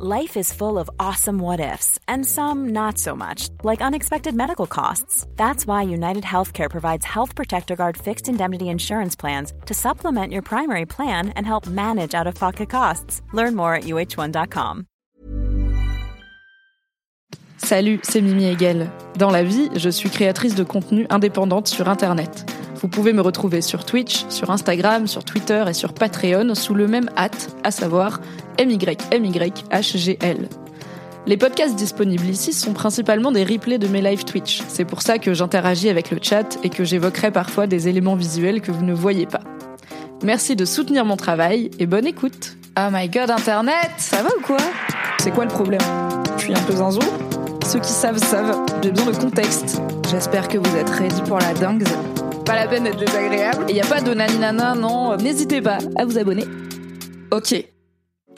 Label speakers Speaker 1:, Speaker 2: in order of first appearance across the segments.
Speaker 1: Life is full of awesome what ifs, and some not so much, like unexpected medical costs. That's why United Healthcare provides Health Protector Guard fixed indemnity insurance plans to supplement your primary plan and help manage out of pocket costs. Learn more at uh1.com.
Speaker 2: Salut, c'est Mimi Hegel. Dans la vie, je suis créatrice de contenu indépendante sur Internet. Vous pouvez me retrouver sur Twitch, sur Instagram, sur Twitter et sur Patreon sous le même hâte, à savoir MYMYHGL. Les podcasts disponibles ici sont principalement des replays de mes live Twitch. C'est pour ça que j'interagis avec le chat et que j'évoquerai parfois des éléments visuels que vous ne voyez pas. Merci de soutenir mon travail et bonne écoute. Oh my god, Internet, ça va ou quoi? C'est quoi le problème? Je suis un peu zinzou Ceux qui savent savent, j'ai besoin de contexte. J'espère que vous êtes ready pour la dingue pas la peine d'être désagréable. Et il n'y a pas de naninana, non. N'hésitez pas à vous abonner. Ok.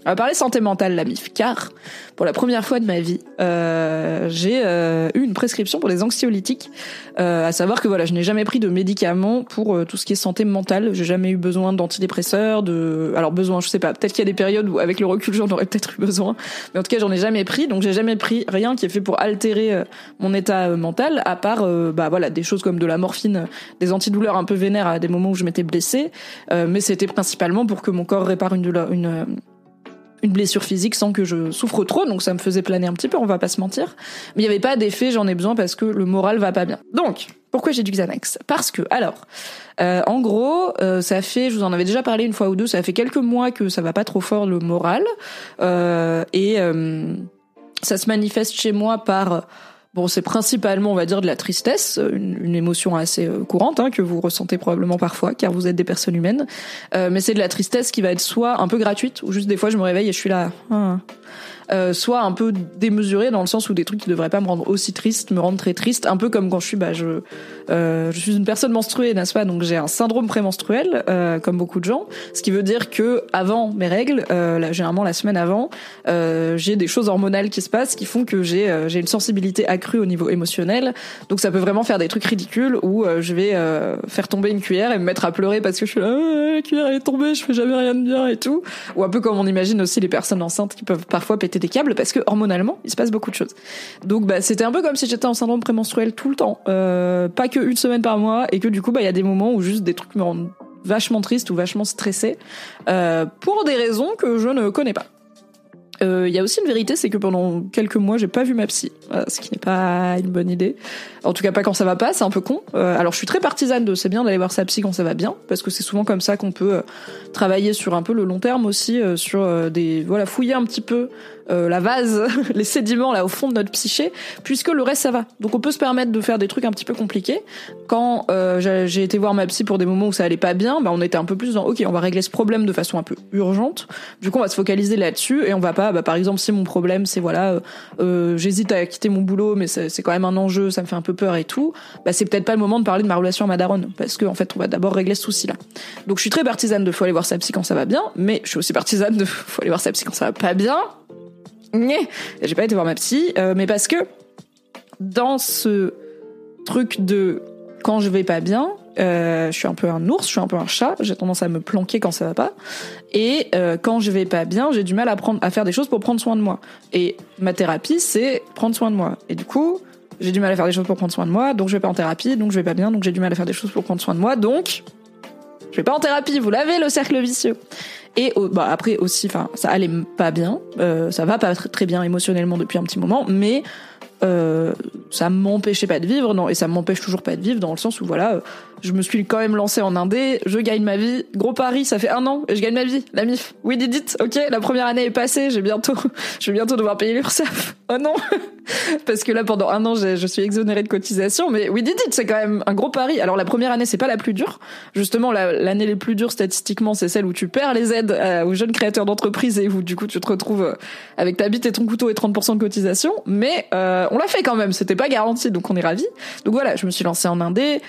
Speaker 2: On va parler santé mentale, la MIF, car pour la première fois de ma vie, euh, j'ai euh, eu une prescription pour des anxiolytiques, euh, à savoir que voilà, je n'ai jamais pris de médicaments pour euh, tout ce qui est santé mentale. J'ai jamais eu besoin d'antidépresseurs, de, alors besoin, je sais pas, peut-être qu'il y a des périodes où avec le recul j'en aurais peut-être eu besoin, mais en tout cas j'en ai jamais pris, donc j'ai jamais pris rien qui est fait pour altérer euh, mon état mental, à part bah voilà des choses comme de la morphine, des antidouleurs un peu vénères à des moments où je m'étais blessée, mais c'était principalement pour que mon corps répare une douleur, une une blessure physique sans que je souffre trop, donc ça me faisait planer un petit peu, on va pas se mentir. Mais il y avait pas d'effet, j'en ai besoin parce que le moral va pas bien. Donc, pourquoi j'ai du Xanax? Parce que, alors, euh, en gros, euh, ça fait, je vous en avais déjà parlé une fois ou deux, ça fait quelques mois que ça va pas trop fort le moral, euh, et ça se manifeste chez moi par C'est principalement, on va dire, de la tristesse, une, émotion assez euh, courante hein, que vous ressentez probablement parfois, car vous êtes des personnes humaines. Euh, mais c'est de la tristesse qui va être soit un peu gratuite, ou juste des fois je me réveille et je suis là. Hein, euh, soit un peu démesuré dans le sens où des trucs qui devraient pas me rendre aussi triste me rendent très triste, un peu comme quand je suis, bah, je, euh, je suis une personne menstruée, n'est-ce pas? Donc j'ai un syndrome prémenstruel, euh, comme beaucoup de gens, ce qui veut dire que avant mes règles, euh, là, généralement la semaine avant, euh, j'ai des choses hormonales qui se passent qui font que j'ai j'ai une sensibilité accrue au niveau émotionnel. Donc ça peut vraiment faire des trucs ridicules où je vais faire tomber une cuillère et me mettre à pleurer parce que je suis là, ah, la cuillère est tombée, je fais jamais rien de bien et tout. Ou un peu comme on imagine aussi les personnes enceintes qui peuvent parfois péter des câbles parce que hormonalement, il se passe beaucoup de choses. Donc bah, c'était un peu comme si j'étais en syndrome prémenstruel tout le temps, euh, pas que une semaine par mois, et que du coup, bah il y a des moments où juste des trucs me rendent vachement triste ou vachement stressée euh, pour des raisons que je ne connais pas. Euh, il y a aussi une vérité, c'est que pendant quelques mois, j'ai pas vu ma psy, ce qui n'est pas une bonne idée. En tout cas, pas quand ça va pas, c'est un peu con. Euh, alors, je suis très partisane de c'est bien d'aller voir sa psy quand ça va bien, parce que c'est souvent comme ça qu'on peut travailler sur un peu le long terme aussi, sur des voilà fouiller un petit peu euh, la vase, les sédiments là au fond de notre psyché, puisque le reste ça va. Donc on peut se permettre de faire des trucs un petit peu compliqués. Quand euh, j'ai été voir ma psy pour des moments où ça allait pas bien, bah on était un peu plus dans ok, on va régler ce problème de façon un peu urgente. Du coup on va se focaliser là-dessus et on va pas, bah, par exemple si mon problème c'est voilà, euh, j'hésite à quitter mon boulot, mais c'est quand même un enjeu, ça me fait un peu peur et tout. Bah c'est peut-être pas le moment de parler de ma relation à ma daronne, parce que en fait on va d'abord régler ce souci là. Donc je suis très partisane de faut aller voir sa psy quand ça va bien, mais je suis aussi partisane de faut aller voir sa psy quand ça va pas bien j'ai pas été voir ma psy, euh, mais parce que dans ce truc de quand je vais pas bien, euh, je suis un peu un ours, je suis un peu un chat, j'ai tendance à me planquer quand ça va pas. Et euh, quand je vais pas bien, j'ai du mal à prendre, à faire des choses pour prendre soin de moi. Et ma thérapie, c'est prendre soin de moi. Et du coup, j'ai du mal à faire des choses pour prendre soin de moi, donc je vais pas en thérapie, donc je vais pas bien, donc j'ai du mal à faire des choses pour prendre soin de moi, donc je vais pas en thérapie. Vous l'avez le cercle vicieux. Et bah, après aussi, enfin, ça allait pas bien, euh, ça va pas très bien émotionnellement depuis un petit moment, mais euh, ça m'empêchait pas de vivre, non, et ça m'empêche toujours pas de vivre dans le sens où voilà, je me suis quand même lancé en indé, je gagne ma vie, gros pari, ça fait un an et je gagne ma vie, la mif. Oui, did it, ok, la première année est passée, j'ai bientôt, je vais bientôt devoir payer l'URSSAF. Oh non, parce que là pendant un an je suis exonérée de cotisation, mais oui, did it, c'est quand même un gros pari. Alors la première année c'est pas la plus dure, justement l'année les plus dures statistiquement c'est celle où tu perds les aides euh, aux jeunes créateurs d'entreprises et où du coup tu te retrouves euh, avec ta bite et ton couteau et 30% de cotisation, mais euh, on l'a fait quand même, c'était pas garanti donc on est ravis. Donc voilà, je me suis lancée en indé,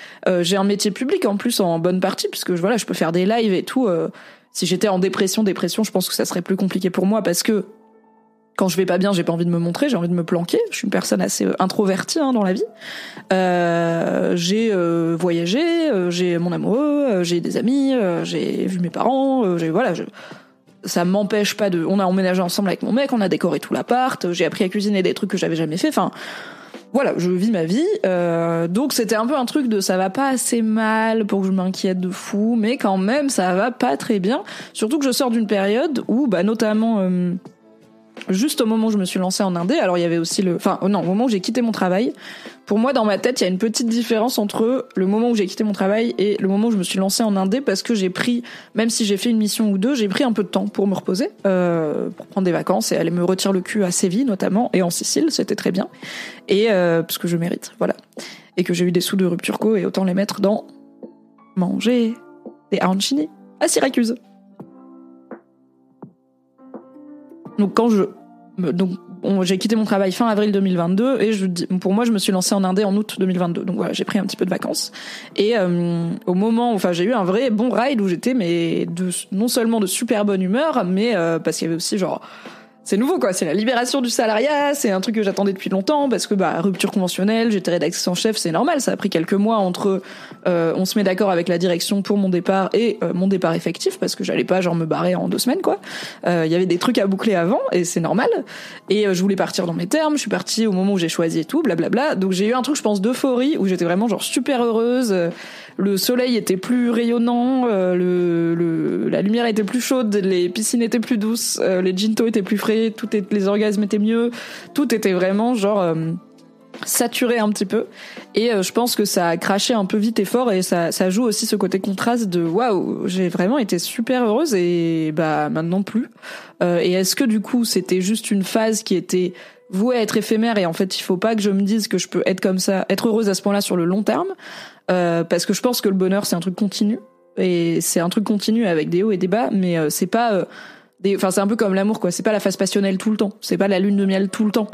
Speaker 2: j'ai un métier public en plus en bonne partie puisque voilà, je peux faire des lives et tout. Euh, si j'étais en dépression, dépression, je pense que ça serait plus compliqué pour moi parce que quand je vais pas bien, j'ai pas envie de me montrer, j'ai envie de me planquer. Je suis une personne assez euh, introvertie hein, dans la vie. Euh, j'ai voyagé, j'ai mon amoureux, j'ai des amis, j'ai vu mes parents, j'ai voilà, je, ça m'empêche pas de. On a emménagé ensemble avec mon mec, on a décoré tout l'appart, j'ai appris à cuisiner des trucs que j'avais jamais fait. Enfin, voilà, je vis ma vie. Euh, donc c'était un peu un truc de ça va pas assez mal pour que je m'inquiète de fou, mais quand même ça va pas très bien. Surtout que je sors d'une période où, bah notamment. Euh, juste au moment où je me suis lancée en indé, alors il y avait aussi le, enfin non, au moment où j'ai quitté mon travail. Pour moi, dans ma tête, il y a une petite différence entre le moment où j'ai quitté mon travail et le moment où je me suis lancée en indé, parce que j'ai pris, même si j'ai fait une mission ou deux, j'ai pris un peu de temps pour me reposer, euh, pour prendre des vacances et aller me retirer le cul à Séville notamment et en Sicile, c'était très bien, et euh, parce que je mérite, voilà, et que j'ai eu des sous de rupture co et autant les mettre dans manger des arancini à Syracuse. Donc quand je donc j'ai quitté mon travail fin avril 2022 et je pour moi je me suis lancée en indé en août 2022. Donc voilà, j'ai pris un petit peu de vacances et euh, au moment enfin j'ai eu un vrai bon ride où j'étais mais non seulement de super bonne humeur mais euh, parce qu'il y avait aussi genre c'est nouveau quoi, c'est la libération du salariat, c'est un truc que j'attendais depuis longtemps parce que bah rupture conventionnelle, j'étais rédactrice en chef, c'est normal, ça a pris quelques mois entre euh, on se met d'accord avec la direction pour mon départ et euh, mon départ effectif parce que j'allais pas genre me barrer en deux semaines quoi. Euh, il y avait des trucs à boucler avant et c'est normal. Et je voulais partir dans mes termes, je suis partie au moment où j'ai choisi et tout, blablabla. Donc j'ai eu un truc je pense d'euphorie où j'étais vraiment genre super heureuse le soleil était plus rayonnant, euh, la lumière était plus chaude, les piscines étaient plus douces, euh, les ginto étaient plus frais, tout les orgasmes étaient mieux, tout était vraiment genre euh, saturé un petit peu. Et je pense que ça a craché un peu vite et fort et ça, ça joue aussi ce côté contraste de waouh j'ai vraiment été super heureuse et bah maintenant plus. Et est-ce que du coup c'était juste une phase qui était vouée à être éphémère et en fait il faut pas que je me dise que je peux être comme ça être heureuse à ce point-là sur le long terme? Euh, parce que je pense que le bonheur c'est un truc continu. Et c'est un truc continu avec des hauts et des bas, mais euh, c'est pas euh, enfin c'est un peu comme l'amour quoi. C'est pas la phase passionnelle tout le temps. C'est pas la lune de miel tout le temps.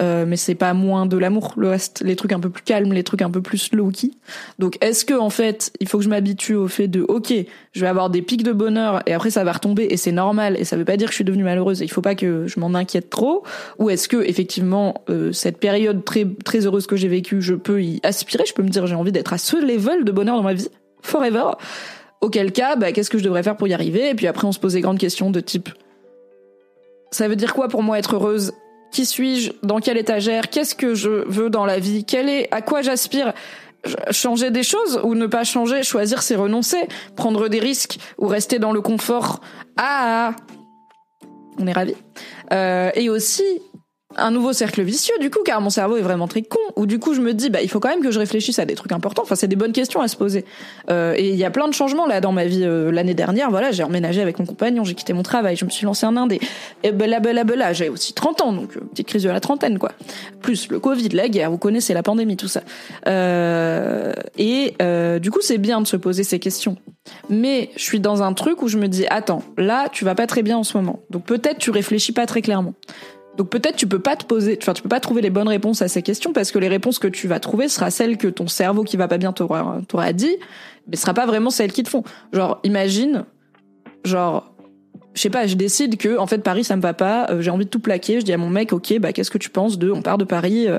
Speaker 2: Euh, mais c'est pas moins de l'amour. Le reste les trucs un peu plus calmes les trucs un peu plus low key donc est-ce que en fait il faut que je m'habitue au fait de ok je vais avoir des pics de bonheur et après ça va retomber et c'est normal et ça veut pas dire que je suis devenue malheureuse et il faut pas que je m'en inquiète trop? Ou est-ce que effectivement euh, cette période très très heureuse que j'ai vécue je peux y aspirer? Je peux me dire j'ai envie d'être à ce level de bonheur dans ma vie forever Auquel cas, bah, qu'est-ce que je devrais faire pour y arriver? Et puis après, on se pose des grandes questions de type ça veut dire quoi pour moi être heureuse? Qui suis-je? Dans quelle étagère? Qu'est-ce que je veux dans la vie? Quel est à quoi j'aspire? Changer des choses ou ne pas changer? Choisir, c'est renoncer. Prendre des risques ou rester dans le confort. Ah, on est ravis. Euh, et aussi, un nouveau cercle vicieux du coup car mon cerveau est vraiment très con ou du coup je me dis bah il faut quand même que je réfléchisse à des trucs importants. Enfin c'est des bonnes questions à se poser. Euh, et il y a plein de changements là dans ma vie euh, l'année dernière. Voilà j'ai emménagé avec mon compagnon j'ai quitté mon travail je me suis lancé en indé et bla bla bla j'ai aussi 30 ans donc euh, petite crise de la trentaine quoi. Plus le covid la guerre vous connaissez la pandémie tout ça. Euh, et euh, du coup c'est bien de se poser ces questions. Mais je suis dans un truc où je me dis attends là tu vas pas très bien en ce moment. Donc peut-être tu réfléchis pas très clairement donc peut-être tu peux pas te poser, enfin tu peux pas trouver les bonnes réponses à ces questions parce que les réponses que tu vas trouver sera celles que ton cerveau qui va pas bien t'aura dit, mais ce sera pas vraiment celles qui te font. Genre imagine, genre je sais pas, je décide que en fait Paris ça me va pas, euh, j'ai envie de tout plaquer, je dis à mon mec OK, bah qu'est-ce que tu penses de on part de Paris, euh,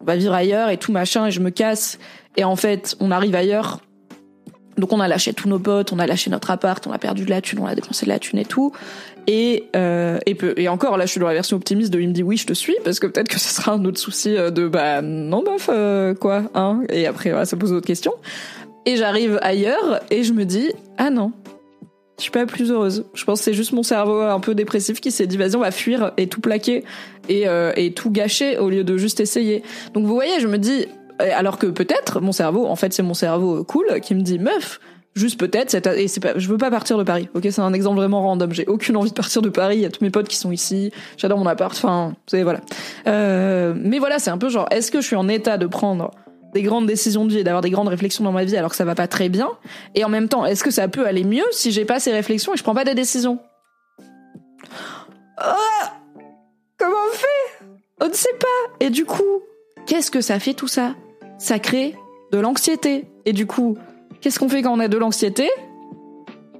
Speaker 2: on va vivre ailleurs et tout machin et je me casse et en fait on arrive ailleurs donc on a lâché tous nos potes, on a lâché notre appart, on a perdu de la thune, on a dépensé de la thune et tout. Et, euh, et, et encore, là, je suis dans la version optimiste de il me dit oui, je te suis, parce que peut-être que ce sera un autre souci euh, de bah non, euh, quoi, hein. Et après, voilà, ça pose d'autres questions. Et j'arrive ailleurs et je me dis ah non, je suis pas plus heureuse. Je pense que c'est juste mon cerveau un peu dépressif qui s'est dit vas-y on va fuir et tout plaquer et, euh, et tout gâcher au lieu de juste essayer. Donc vous voyez, je me dis alors que peut-être mon cerveau, en fait c'est mon cerveau cool qui me dit meuf, juste peut-être et c'est pas je veux pas partir de Paris ok? C'est un exemple vraiment random. J'ai aucune envie de partir de Paris. Il y a tous mes potes qui sont ici. J'adore mon appart. Enfin c'est voilà. Euh, mais voilà c'est un peu genre est-ce que je suis en état de prendre des grandes décisions de vie et d'avoir des grandes réflexions dans ma vie alors que ça va pas très bien? Et en même temps est-ce que ça peut aller mieux si j'ai pas ces réflexions et je prends pas des décisions? Ah! Comment on fait? On ne sait pas. Et du coup qu'est-ce que ça fait tout ça? Ça crée de l'anxiété. Et du coup Qu'est-ce qu'on fait quand on a de l'anxiété?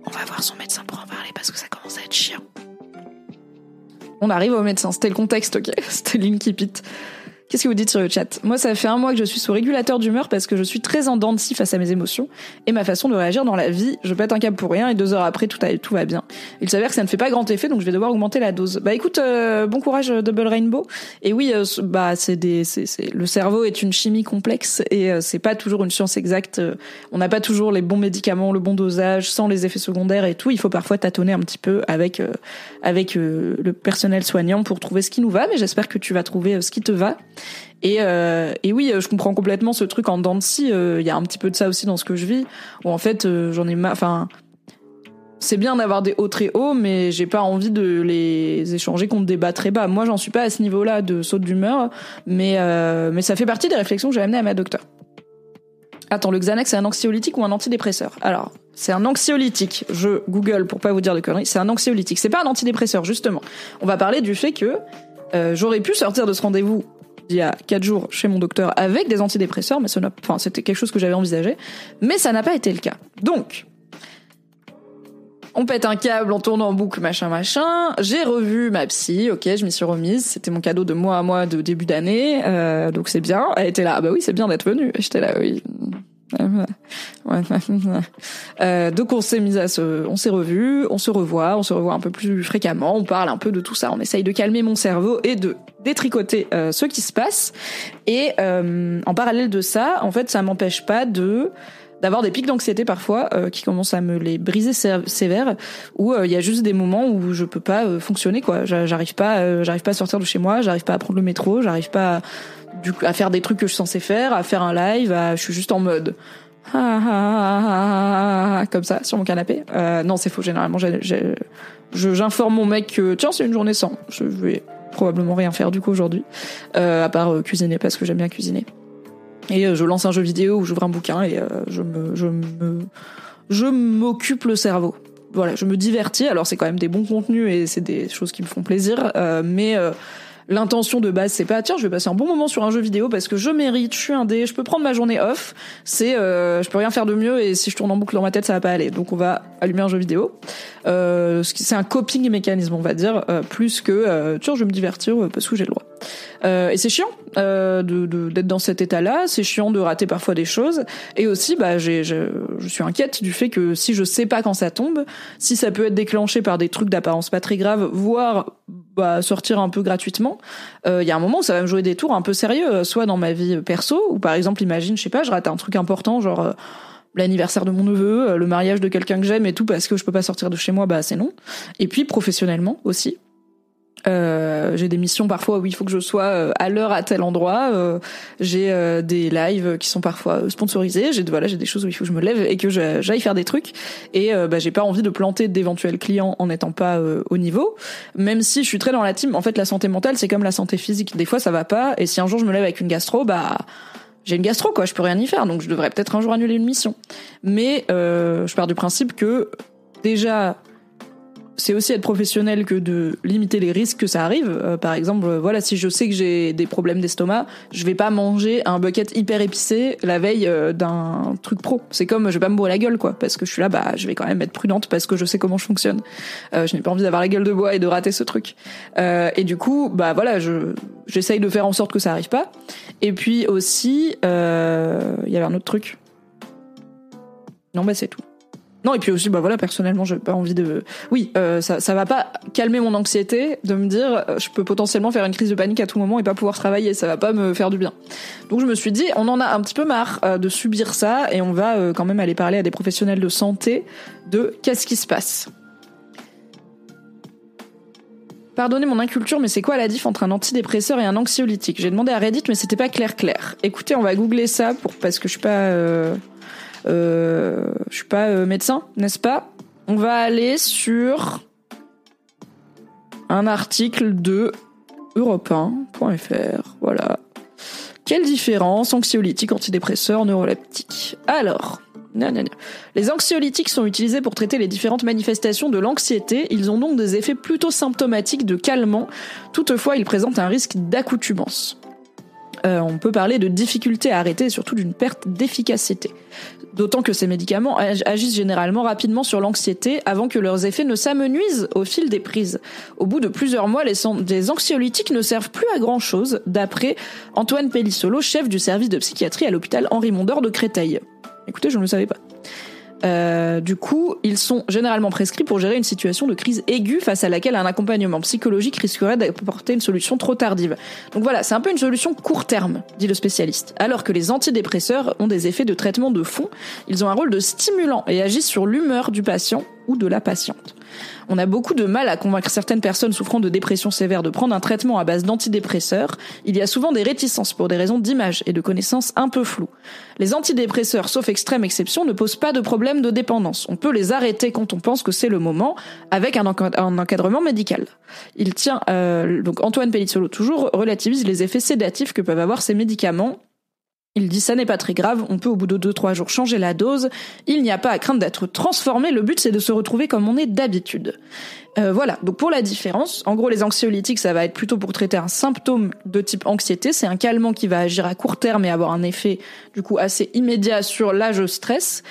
Speaker 2: On va voir son médecin pour en parler parce que ça commence à être chiant. On arrive au médecin, c'était le contexte, ok C'était l'Inkipit. Qu'est-ce que vous dites sur le chat? Moi, ça fait un mois que je suis sous régulateur d'humeur parce que je suis très en dents face à mes émotions et ma façon de réagir dans la vie. Je pète un câble pour rien et deux heures après, tout, va bien. Il s'avère que ça ne fait pas grand effet, donc je vais devoir augmenter la dose. Bah écoute, euh, bon courage euh, Double Rainbow. Et oui, euh, bah c'est des, c'est, c'est, le cerveau est une chimie complexe et c'est pas toujours une science exacte. On n'a pas toujours les bons médicaments, le bon dosage, sans les effets secondaires et tout. Il faut parfois tâtonner un petit peu avec avec le personnel soignant pour trouver ce qui nous va. Mais j'espère que tu vas trouver ce qui te va. Et, euh, et oui, je comprends complètement ce truc en dents de scie. Il y a un petit peu de ça aussi dans ce que je vis, où en fait, euh, j'en ai marre. Enfin, c'est bien d'avoir des hauts très hauts, mais j'ai pas envie de les échanger contre des bas très bas. Moi, j'en suis pas à ce niveau-là de saut d'humeur, mais euh, ça fait partie des réflexions que j'ai amenées à ma docteur. Attends, le Xanax, c'est un anxiolytique ou un antidépresseur? Alors, c'est un anxiolytique. Je Google pour pas vous dire de conneries. C'est un anxiolytique. C'est pas un antidépresseur, justement. On va parler du fait que euh, j'aurais pu sortir de ce rendez-vous il y a quatre jours chez mon docteur avec des antidépresseurs, mais enfin, c'était quelque chose que j'avais envisagé, mais ça n'a pas été le cas. Donc, on pète un câble, on tourne en boucle, machin, machin. J'ai revu ma psy, ok, je m'y suis remise. C'était mon cadeau de mois à mois de début d'année, euh, donc c'est bien. Elle était là, ah bah oui, c'est bien d'être venue. J'étais là, oui. Euh, donc on s'est mis à se, on s'est revu, on se revoit, on se revoit un peu plus fréquemment, on parle un peu de tout ça, on essaye de calmer mon cerveau et de détricoter euh, ce qui se passe. Et euh, en parallèle de ça, en fait, ça m'empêche pas de d'avoir des pics d'anxiété parfois qui commencent à me les briser sévères où il y a juste des moments où je peux pas fonctionner quoi. J'arrive pas j'arrive pas à sortir de chez moi j'arrive pas à prendre le métro j'arrive pas à faire des trucs que je suis censée faire, à faire un live, je suis juste en mode comme ça sur mon canapé. Euh, non, c'est faux. Généralement, j'informe mon mec que tiens, c'est une journée sans. Je vais probablement rien faire du coup aujourd'hui, euh, à part euh, cuisiner parce que j'aime bien cuisiner. Et je lance un jeu vidéo ou j'ouvre un bouquin et je me, je je m'occupe le cerveau. Voilà, je me divertis. Alors c'est quand même des bons contenus et c'est des choses qui me font plaisir, mais L'intention de base, c'est pas tiens, je vais passer un bon moment sur un jeu vidéo parce que je mérite, je suis un dé, je peux prendre ma journée off. C'est euh, je peux rien faire de mieux et si je tourne en boucle dans ma tête, ça va pas aller. Donc on va allumer un jeu vidéo. Euh, c'est un coping mécanisme, on va dire, euh, plus que euh, tiens, je vais me divertir parce que j'ai le droit. Euh, et c'est chiant euh, de d'être dans cet état-là. C'est chiant de rater parfois des choses. Et aussi, bah, j'ai, je, je suis inquiète du fait que si je sais pas quand ça tombe, si ça peut être déclenché par des trucs d'apparence pas très grave, voire bah, sortir un peu gratuitement, il euh, y a un moment où ça va me jouer des tours un peu sérieux, euh, soit dans ma vie perso, ou par exemple, imagine, je sais pas, je rate un truc important, genre euh, l'anniversaire de mon neveu, le mariage de quelqu'un que j'aime et tout, parce que je peux pas sortir de chez moi, bah c'est non. Et puis professionnellement aussi. Euh, j'ai des missions parfois où il faut que je sois euh, à l'heure à tel endroit. Euh, j'ai euh, des lives qui sont parfois sponsorisés. J'ai voilà, j'ai des choses où il faut que je me lève et que j'aille faire des trucs. Et bah, j'ai pas envie de planter d'éventuels clients en n'étant pas au niveau. Même si je suis très dans la team. En fait, la santé mentale, c'est comme la santé physique. Des fois, ça va pas. Et si un jour je me lève avec une gastro, bah j'ai une gastro quoi. Je peux rien y faire. Donc je devrais peut-être un jour annuler une mission. Mais je pars du principe que déjà c'est aussi être professionnel que de limiter les risques que ça arrive. Euh, par exemple, euh, voilà, si je sais que j'ai des problèmes d'estomac, je vais pas manger un bucket hyper épicé la veille euh, d'un truc pro. C'est comme je vais pas me bourrer la gueule, quoi, parce que je suis là, bah, je vais quand même être prudente parce que je sais comment je fonctionne. je n'ai pas envie d'avoir la gueule de bois et de rater ce truc. et du coup, bah voilà, je j'essaye de faire en sorte que ça arrive pas. Et puis aussi, il y avait un autre truc. Non, bah c'est tout. Non, et puis aussi, bah voilà, personnellement, j'ai pas envie de. Oui, euh, ça, ça va pas calmer mon anxiété de me dire, euh, je peux potentiellement faire une crise de panique à tout moment et pas pouvoir travailler. Ça va pas me faire du bien. Donc je me suis dit, on en a un petit peu marre euh, de subir ça et on va quand même aller parler à des professionnels de santé de qu'est-ce qui se passe. Pardonnez mon inculture, mais c'est quoi la diff entre un antidépresseur et un anxiolytique? J'ai demandé à Reddit, mais c'était pas clair clair. Écoutez, on va googler ça pour parce que je suis pas. Euh, je suis pas euh, médecin, n'est-ce pas? On va aller un article de europe1.fr. Voilà. Quelle différence anxiolytique, antidépresseur, neuroleptique Alors, les anxiolytiques sont utilisés pour traiter les différentes manifestations de l'anxiété. Ils ont donc des effets plutôt symptomatiques de calmant. Toutefois, ils présentent un risque d'accoutumance. Euh, on peut parler de difficulté à arrêter et surtout d'une perte d'efficacité. D'autant que ces médicaments agissent généralement rapidement sur l'anxiété avant que leurs effets ne s'amenuisent au fil des prises. Au bout de plusieurs mois, les, anxiolytiques ne servent plus à grand chose, d'après Antoine Pellissolo, chef du service de psychiatrie à l'hôpital Henri Mondor de Créteil. Écoutez, je ne le savais pas. Euh, du coup, ils sont généralement prescrits pour gérer une situation de crise aiguë face à laquelle un accompagnement psychologique risquerait d'apporter une solution trop tardive. Donc voilà, c'est un peu une solution court terme, dit le spécialiste. Alors que les antidépresseurs ont des effets de traitement de fond, ils ont un rôle de stimulant et agissent sur l'humeur du patient ou de la patiente. On a beaucoup de mal à convaincre certaines personnes souffrant de dépression sévère de prendre un traitement à base d'antidépresseurs. Il y a souvent des réticences pour des raisons d'image et de connaissances un peu floues. Les antidépresseurs, sauf extrême exception, ne posent pas de problème de dépendance. On peut les arrêter quand on pense que c'est le moment, avec un, encadrement médical. Il tient, euh, donc Antoine Pellizzolo toujours relativise les effets sédatifs que peuvent avoir ces médicaments il dit ça n'est pas très grave, on peut au bout de 2-3 jours changer la dose, il n'y a pas à craindre d'être transformé, le but c'est de se retrouver comme on est d'habitude. Euh, voilà, donc pour la différence, en gros les anxiolytiques ça va être plutôt pour traiter un symptôme de type anxiété, c'est un calmant qui va agir à court terme et avoir un effet du coup assez immédiat sur l'âge stress.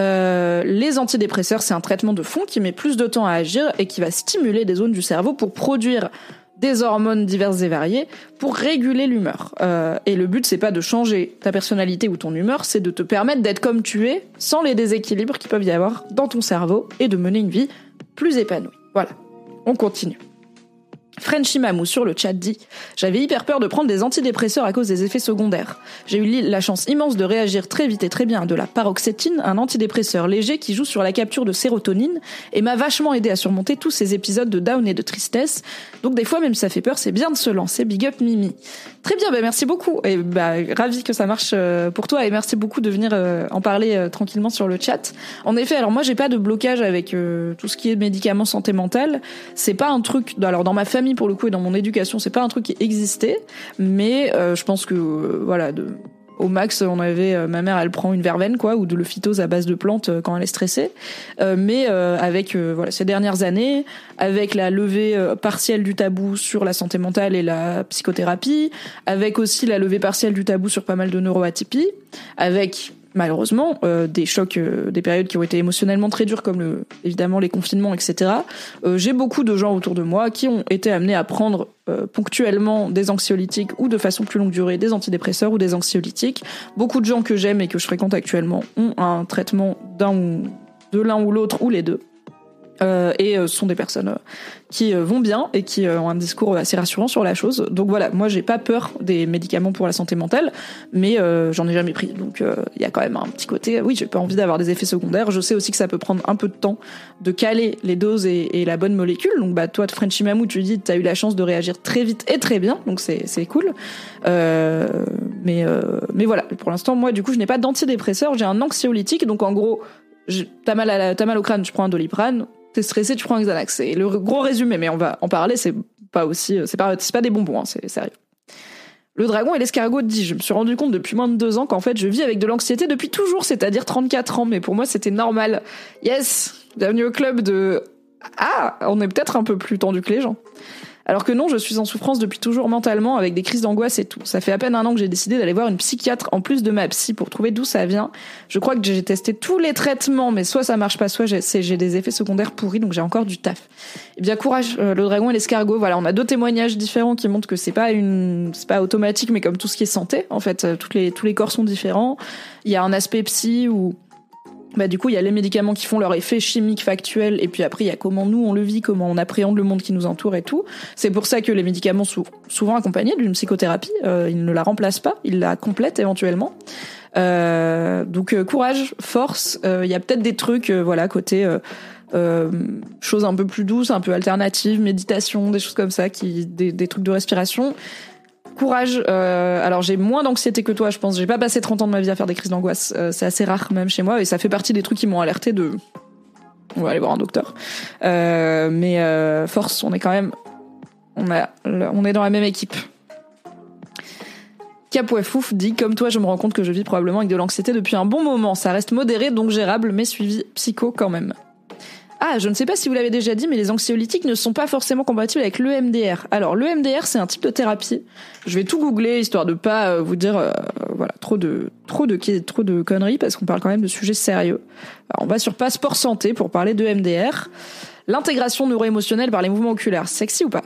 Speaker 2: Euh, les antidépresseurs c'est un traitement de fond qui met plus de temps à agir et qui va stimuler des zones du cerveau pour produire des hormones diverses et variées pour réguler l'humeur. Euh, et le but, c'est pas de changer ta personnalité ou ton humeur, c'est de te permettre d'être comme tu es, sans les déséquilibres qui peuvent y avoir dans ton cerveau, et de mener une vie plus épanouie. Voilà, on continue. Frenchy Mamou sur le chat dit J'avais hyper peur de prendre des antidépresseurs à cause des effets secondaires. J'ai eu la chance immense de réagir très vite et très bien de la paroxétine, un antidépresseur léger qui joue sur la capture de sérotonine et m'a vachement aidé à surmonter tous ces épisodes de down et de tristesse. Donc des fois, même si ça fait peur, c'est bien de se lancer. Big up Mimi. Très bien, bah merci beaucoup. Et bah ravi que ça marche euh, pour toi et merci beaucoup de venir euh, en parler euh, tranquillement sur le chat. En effet, alors moi j'ai pas de blocage avec tout ce qui est médicaments santé mentale. C'est pas un truc. Alors dans ma famille pour le coup et dans mon éducation, c'est pas un truc qui existait, mais euh, je pense que euh, voilà, au max, on avait euh, ma mère, elle prend une verveine quoi, ou de l'ophytose à base de plantes quand elle est stressée. mais avec voilà ces dernières années, avec la levée partielle du tabou sur la santé mentale et la psychothérapie, avec aussi la levée partielle du tabou sur pas mal de neuroatypies, avec malheureusement euh, des chocs, euh, des périodes qui ont été émotionnellement très dures, comme le, évidemment les confinements, etc. Euh, j'ai beaucoup de gens autour de moi qui ont été amenés à prendre ponctuellement des anxiolytiques ou de façon plus longue durée des antidépresseurs ou des anxiolytiques. Beaucoup de gens que j'aime et que je fréquente actuellement ont un traitement d'un ou de l'un ou l'autre ou les deux. Euh, et euh, sont des personnes euh, qui vont bien et qui ont un discours assez rassurant sur la chose. Donc voilà, moi j'ai pas peur des médicaments pour la santé mentale, mais j'en ai jamais pris. Donc il y a quand même un petit côté, oui, j'ai pas envie d'avoir des effets secondaires. Je sais aussi que ça peut prendre un peu de temps de caler les doses et, la bonne molécule. Donc bah toi, de Frenchy Mamou, tu dis, t'as eu la chance de réagir très vite et très bien, donc c'est c'est cool. mais mais voilà, pour l'instant, moi du coup, je n'ai pas d'antidépresseur, j'ai un anxiolytique, donc en gros, t'as mal, à t'as mal au crâne, je prends un doliprane t'es stressé, tu prends un Xanax. C'est le gros résumé, mais on va en parler. C'est pas aussi, c'est pas, c'est pas des bonbons, hein, c'est sérieux. Le dragon et l'escargot dit, je me suis rendu compte depuis moins de deux ans qu'en fait je vis avec de l'anxiété depuis toujours, c'est-à-dire 34 ans, mais pour moi c'était normal. Yes, bienvenue au club de... Ah, on est peut-être un peu plus tendu que les gens. Alors que non, je suis en souffrance depuis toujours mentalement, avec des crises d'angoisse et tout. Ça fait à peine un an que j'ai décidé d'aller voir une psychiatre en plus de ma psy pour trouver d'où ça vient. Je crois que j'ai testé tous les traitements, mais soit ça marche pas, soit j'ai des effets secondaires pourris, donc j'ai encore du taf. Eh bien, courage, euh, le dragon et l'escargot. Voilà, on a deux témoignages différents qui montrent que c'est pas une, c'est pas automatique, mais comme tout ce qui est santé, en fait, euh, les, tous les corps sont différents. Il y a un aspect psy où bah du coup il y a les médicaments qui font leur effet chimique factuel et puis après il y a comment nous on le vit, comment on appréhende le monde qui nous entoure et tout. C'est pour ça que les médicaments sont souvent accompagnés d'une psychothérapie. Euh, ils ne la remplacent pas, ils la complètent éventuellement. Euh, donc euh, courage, force. Euh, il y a peut-être des trucs, voilà côté choses un peu plus douces, un peu alternatives, méditation, des choses comme ça, qui des, des trucs de respiration courage. Euh, alors j'ai moins d'anxiété que toi, je pense. J'ai pas passé 30 ans de ma vie à faire des crises d'angoisse. Euh, c'est assez rare même chez moi et ça fait partie des trucs qui m'ont alerté de. On va aller voir un docteur. Euh, mais force, on est quand même, on on est dans la même équipe. Capouafouf dit comme toi, je me rends compte que je vis probablement avec de l'anxiété depuis un bon moment. Ça reste modéré donc gérable, mais suivi psycho quand même. Ah, je ne sais pas si vous l'avez déjà dit, mais les anxiolytiques ne sont pas forcément compatibles avec l'EMDR. Alors, l'EMDR, c'est un type de thérapie. Je vais tout googler histoire de pas euh, vous dire, euh, voilà, trop de, trop de, trop de conneries parce qu'on parle quand même de sujets sérieux. Alors, on va sur Passeport Santé pour parler d'EMDR. L'intégration neuro-émotionnelle par les mouvements oculaires, sexy ou pas?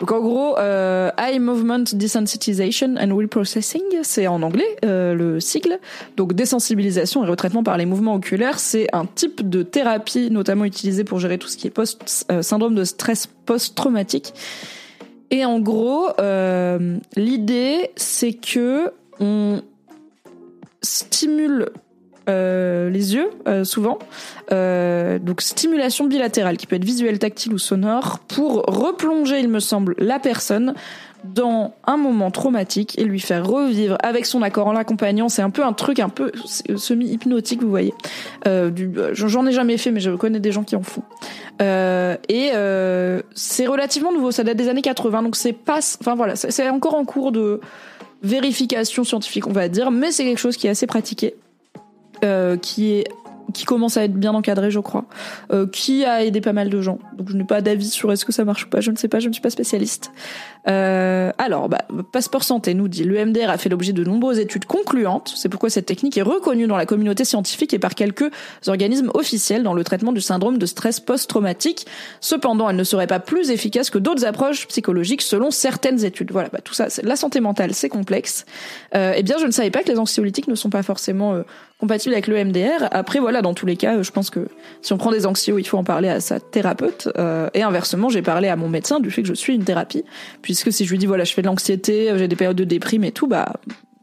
Speaker 2: Donc en gros, euh, Eye Movement Desensitization and Reprocessing, c'est en anglais euh, le sigle. Donc désensibilisation et retraitement par les mouvements oculaires, c'est un type de thérapie notamment utilisé pour gérer tout ce qui est post euh, syndrome de stress post-traumatique. Et en gros, l'idée c'est que on stimule euh, les yeux, euh, souvent. Euh, donc stimulation bilatérale, qui peut être visuelle, tactile ou sonore, pour replonger, il me semble, la personne dans un moment traumatique et lui faire revivre avec son accord en l'accompagnant. C'est un peu un truc un peu semi-hypnotique, vous voyez. J'en ai jamais fait, mais je connais des gens qui en font. Et c'est relativement nouveau, ça date des années 80, donc c'est pas... Enfin voilà, c'est encore en cours de vérification scientifique, on va dire, mais c'est quelque chose qui est assez pratiqué. Euh, qui est qui commence à être bien encadré, je crois, euh, qui a aidé pas mal de gens. Donc je n'ai pas d'avis sur est-ce que ça marche ou pas, je ne sais pas, je ne suis pas spécialiste. Euh, alors, bah, Passeport Santé nous dit, le MDR a fait l'objet de nombreuses études concluantes, c'est pourquoi cette technique est reconnue dans la communauté scientifique et par quelques organismes officiels dans le traitement du syndrome de stress post-traumatique. Cependant, elle ne serait pas plus efficace que d'autres approches psychologiques selon certaines études. Voilà, bah, tout ça, la santé mentale, c'est complexe. Euh, eh bien, je ne savais pas que les anxiolytiques ne sont pas forcément compatible avec le MDR. Après, voilà, dans tous les cas, je pense que si on prend des anxios, il faut en parler à sa thérapeute. Euh, et inversement, j'ai parlé à mon médecin du fait que je suis une thérapie, puisque si je lui dis voilà, je fais de l'anxiété, j'ai des périodes de déprime et tout, bah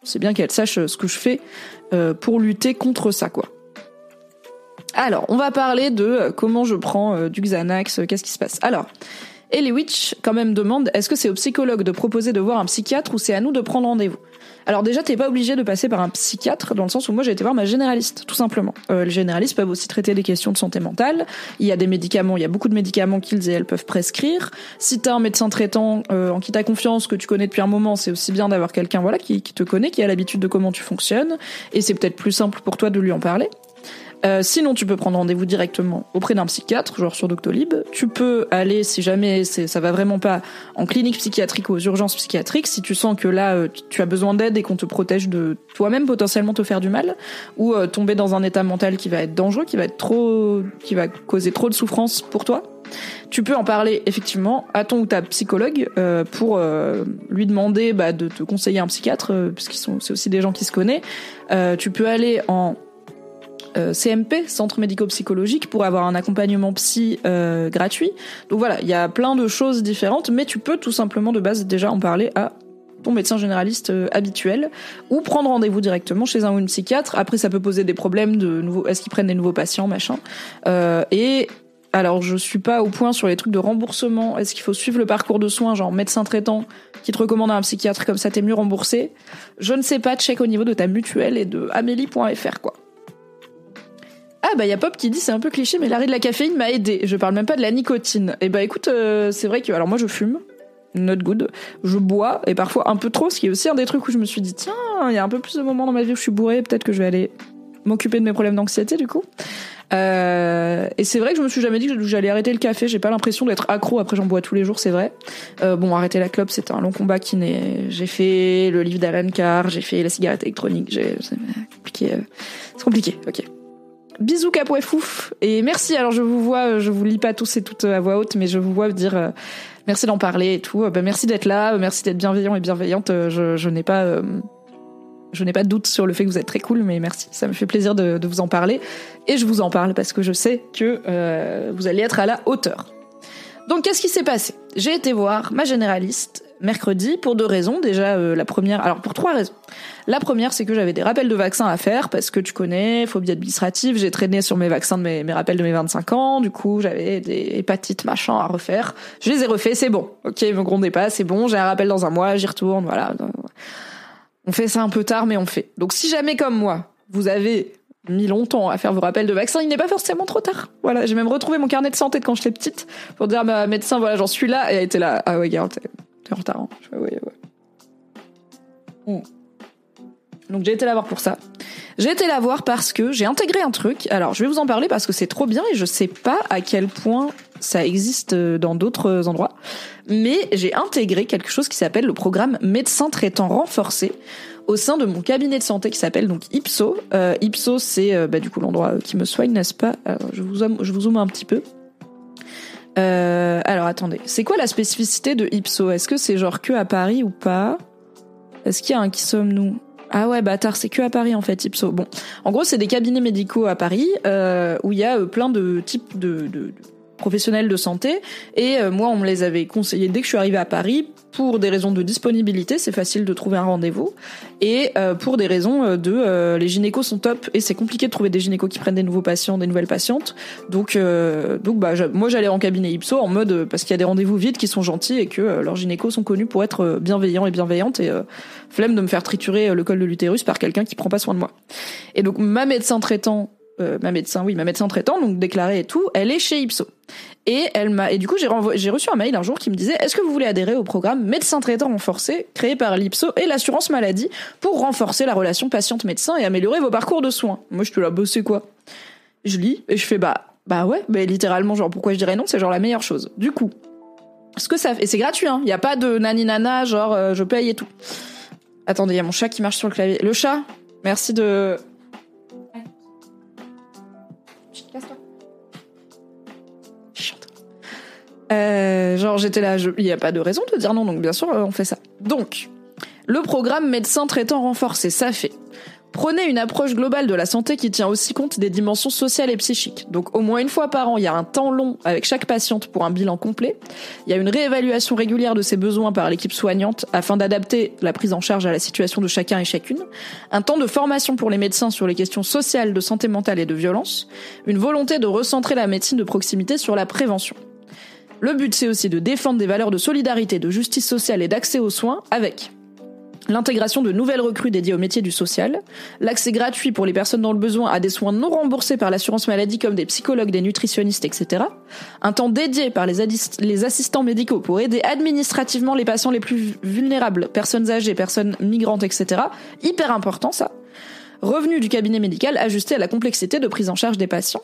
Speaker 2: c'est bien qu'elle sache ce que je fais euh, pour lutter contre ça, quoi. Alors, on va parler de euh, comment je prends du Xanax, qu'est-ce qui se passe? Alors, Witch quand même demande est-ce que c'est au psychologue de proposer de voir un psychiatre ou c'est à nous de prendre rendez-vous? Alors déjà, t'es pas obligé de passer par un psychiatre dans le sens où moi j'ai été voir ma généraliste, tout simplement. Euh, les généralistes peuvent aussi traiter des questions de santé mentale. Il y a des médicaments, il y a beaucoup de médicaments qu'ils et elles peuvent prescrire. Si t'as un médecin traitant euh, en qui t'as confiance, que tu connais depuis un moment, c'est aussi bien d'avoir quelqu'un voilà qui, qui te connaît, qui a l'habitude de comment tu fonctionnes, et c'est peut-être plus simple pour toi de lui en parler. Euh, sinon, tu peux prendre rendez-vous directement auprès d'un psychiatre, genre sur Doctolib. Tu peux aller, si jamais ça va vraiment pas, en clinique psychiatrique ou aux urgences psychiatriques, si tu sens que là, euh, tu as besoin d'aide et qu'on te protège de toi-même potentiellement te faire du mal, ou euh, tomber dans un état mental qui va être dangereux, qui va être trop, qui va causer trop de souffrance pour toi. Tu peux en parler effectivement à ton ou ta psychologue pour lui demander bah, de te conseiller un psychiatre, puisqu'ils sont c'est aussi des gens qui se connaissent. tu peux aller en euh, CMP, Centre médico-psychologique, pour avoir un accompagnement psy euh, gratuit. Donc voilà, il y a plein de choses différentes, mais tu peux tout simplement de base déjà en parler à ton médecin généraliste euh, habituel ou prendre rendez-vous directement chez un ou une psychiatre. Après, ça peut poser des problèmes de nouveau, est-ce qu'ils prennent des nouveaux patients, machin. et alors, je suis pas au point sur les trucs de remboursement. Est-ce qu'il faut suivre le parcours de soins, genre médecin traitant qui te recommande un psychiatre comme ça, t'es mieux remboursé? Je ne sais pas. Check au niveau de ta mutuelle et de amélie.fr quoi. Ah bah il y a Pop qui dit c'est un peu cliché mais l'arrêt de la caféine m'a aidé. Je parle même pas de la nicotine. Et eh bah écoute, euh, c'est vrai que alors moi je fume, not good. Je bois et parfois un peu trop, ce qui est aussi un des trucs où je me suis dit tiens, il y a un peu plus de moments dans ma vie où je suis bourrée, peut-être que je vais aller m'occuper de mes problèmes d'anxiété du coup. Euh, et c'est vrai que je me suis jamais dit que j'allais arrêter le café. J'ai pas l'impression d'être accro. Après, j'en bois tous les jours, c'est vrai. Euh, bon, arrêter la clope, c'était un long combat qui n'est. J'ai fait le livre d'Alan Carr, j'ai fait la cigarette électronique. J'ai c'est compliqué. C'est compliqué. Ok. Bisous Capouefouf et merci. Alors je vous vois, je vous lis pas tous et toutes à voix haute, mais je vous vois dire euh, merci d'en parler et tout. Ben, merci d'être là, merci d'être bienveillant et bienveillante. Je, n'ai pas, euh, de doute sur le fait que vous êtes très cool, mais merci. Ça me fait plaisir de, vous en parler et je vous en parle parce que je sais que euh, vous allez être à la hauteur. Donc qu'est-ce qui s'est passé? J'ai été voir ma généraliste mercredi pour deux raisons. Déjà, euh, la première, alors pour trois raisons. La première, c'est que j'avais des rappels de vaccins à faire parce que tu connais, phobie administrative. J'ai traîné sur mes vaccins de mes, rappels de mes 25 ans. Du coup, j'avais des hépatites machin à refaire. Je les ai refaits, c'est bon. Ok, me grondez pas, c'est bon. J'ai un rappel dans un mois, j'y retourne. Voilà. On fait ça un peu tard, mais on fait. Donc, si jamais comme moi, vous avez mis longtemps à faire vos rappels de vaccins, il n'est pas forcément trop tard. Voilà, j'ai même retrouvé mon carnet de santé de quand j'étais petite pour dire à ma médecin, voilà, j'en suis là, et elle était là. Ah ouais, gars, en retard. Hein. Donc j'ai été la voir pour ça. J'ai été la voir parce que j'ai intégré un truc. Alors, je vais vous en parler parce que c'est trop bien et je sais pas à quel point ça existe dans d'autres endroits. Mais j'ai intégré quelque chose qui s'appelle le programme médecin traitant renforcé au sein de mon cabinet de santé qui s'appelle donc Ipso. Euh, Ipso, c'est euh, bah, du coup l'endroit qui me soigne, n'est-ce pas? Alors, je vous zoome, je vous zoome un petit peu. Euh, alors attendez, c'est quoi la spécificité de Ipso Est-ce que c'est genre que à Paris ou pas? Est-ce qu'il y a un qui sommes-nous ah ouais, bâtard, c'est que à Paris en fait, Ipso. Bon, en gros, c'est des cabinets médicaux à Paris euh, où il y a euh, plein de types de, de, professionnels de santé. Et euh, moi, on me les avait conseillés dès que je suis arrivée à Paris pour des raisons de disponibilité, c'est facile de trouver un rendez-vous, et euh, pour des raisons euh, de les gynécos sont top et c'est compliqué de trouver des gynécos qui prennent des nouveaux patients, des nouvelles patientes. Donc donc bah moi j'allais en cabinet Ipso en mode parce qu'il y a des rendez-vous vides qui sont gentils et que leurs gynécos sont connus pour être bienveillants et bienveillantes et flemme de me faire triturer le col de l'utérus par quelqu'un qui prend pas soin de moi. Et donc ma médecin traitant euh, ma médecin, oui, ma médecin traitant, donc déclarée et tout, elle est chez Ipso. Et elle m'a, et du coup, j'ai reçu un mail un jour qui me disait, est-ce que vous voulez adhérer au programme médecin traitant renforcé créé par l'Ipso et l'assurance maladie pour renforcer la relation patiente-médecin et améliorer vos parcours de soins? Moi, je te la bosser quoi? Je lis et je fais, bah, bah ouais, mais littéralement, genre, pourquoi je dirais non? C'est genre la meilleure chose. Du coup. Ce que ça fait, et c'est gratuit, hein. Il y a pas de nani nana, genre, euh, je paye et tout. Attendez, il y a mon chat qui marche sur le clavier. Le chat, merci de, Euh, genre j'étais là, il n'y a pas de raison de dire non, donc bien sûr euh, on fait ça. Donc, le programme médecin traitant renforcé, ça fait. Prenez une approche globale de la santé qui tient aussi compte des dimensions sociales et psychiques. Donc au moins une fois par an, il y a un temps long avec chaque patiente pour un bilan complet. Il y a une réévaluation régulière de ses besoins par l'équipe soignante afin d'adapter la prise en charge à la situation de chacun et chacune. Un temps de formation pour les médecins sur les questions sociales, de santé mentale et de violence. Une volonté de recentrer la médecine de proximité sur la prévention. Le but, c'est aussi de défendre des valeurs de solidarité, de justice sociale et d'accès aux soins avec l'intégration de nouvelles recrues dédiées au métier du social, l'accès gratuit pour les personnes dans le besoin à des soins non remboursés par l'assurance maladie comme des psychologues, des nutritionnistes, etc. Un temps dédié par les, assistants médicaux pour aider administrativement les patients les plus vulnérables, personnes âgées, personnes migrantes, etc. Hyper important ça. Revenu du cabinet médical ajusté à la complexité de prise en charge des patients.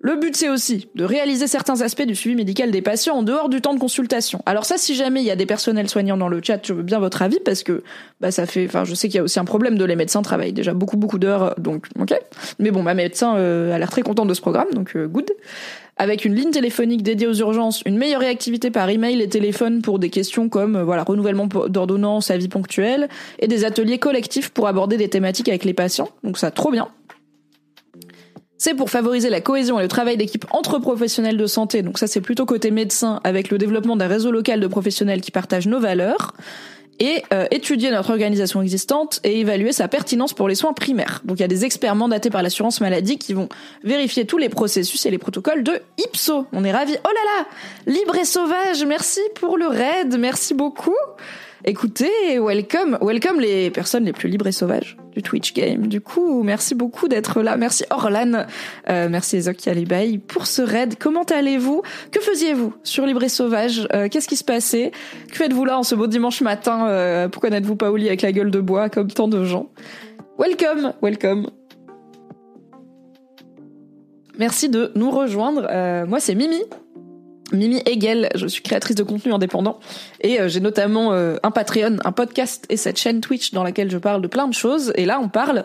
Speaker 2: Le but, c'est aussi de réaliser certains aspects du suivi médical des patients en dehors du temps de consultation. Alors ça, si jamais il y a des personnels soignants dans le chat, je veux bien votre avis parce que bah ça fait, enfin, je sais qu'il y a aussi un problème de les médecins travaillent déjà beaucoup beaucoup d'heures, donc ok. Mais bon, ma médecin euh, a l'air très contente de ce programme, donc euh, good. Avec une ligne téléphonique dédiée aux urgences, une meilleure réactivité par email et téléphone pour des questions comme euh, voilà renouvellement d'ordonnance, avis ponctuel, et des ateliers collectifs pour aborder des thématiques avec les patients. Donc ça, trop bien. C'est pour favoriser la cohésion et le travail d'équipe entre professionnels de santé. Donc ça, c'est plutôt côté médecin avec le développement d'un réseau local de professionnels qui partagent nos valeurs et euh, étudier notre organisation existante et évaluer sa pertinence pour les soins primaires. Donc il y a des experts mandatés par l'assurance maladie qui vont vérifier tous les processus et les protocoles de IPSO. On est ravis. Oh là là Libre et sauvage, merci pour le raid, merci beaucoup. Écoutez, welcome, welcome les personnes les plus libres et sauvages Twitch game. Du coup, merci beaucoup d'être là. Merci Orlan, euh, merci Ezok Alibay pour ce raid. Comment allez-vous? Que faisiez-vous sur Libre et Sauvage? Euh, Qu'est-ce qui se passait? Que faites-vous là en ce beau dimanche matin? Euh, Pourquoi n'êtes-vous pas au lit avec la gueule de bois comme tant de gens? Welcome, welcome. Merci de nous rejoindre. Moi, c'est Mimi. Mimi Hegel, je suis créatrice de contenu indépendant et euh, j'ai notamment euh, un Patreon, un podcast et cette chaîne Twitch dans laquelle je parle de plein de choses et là on parle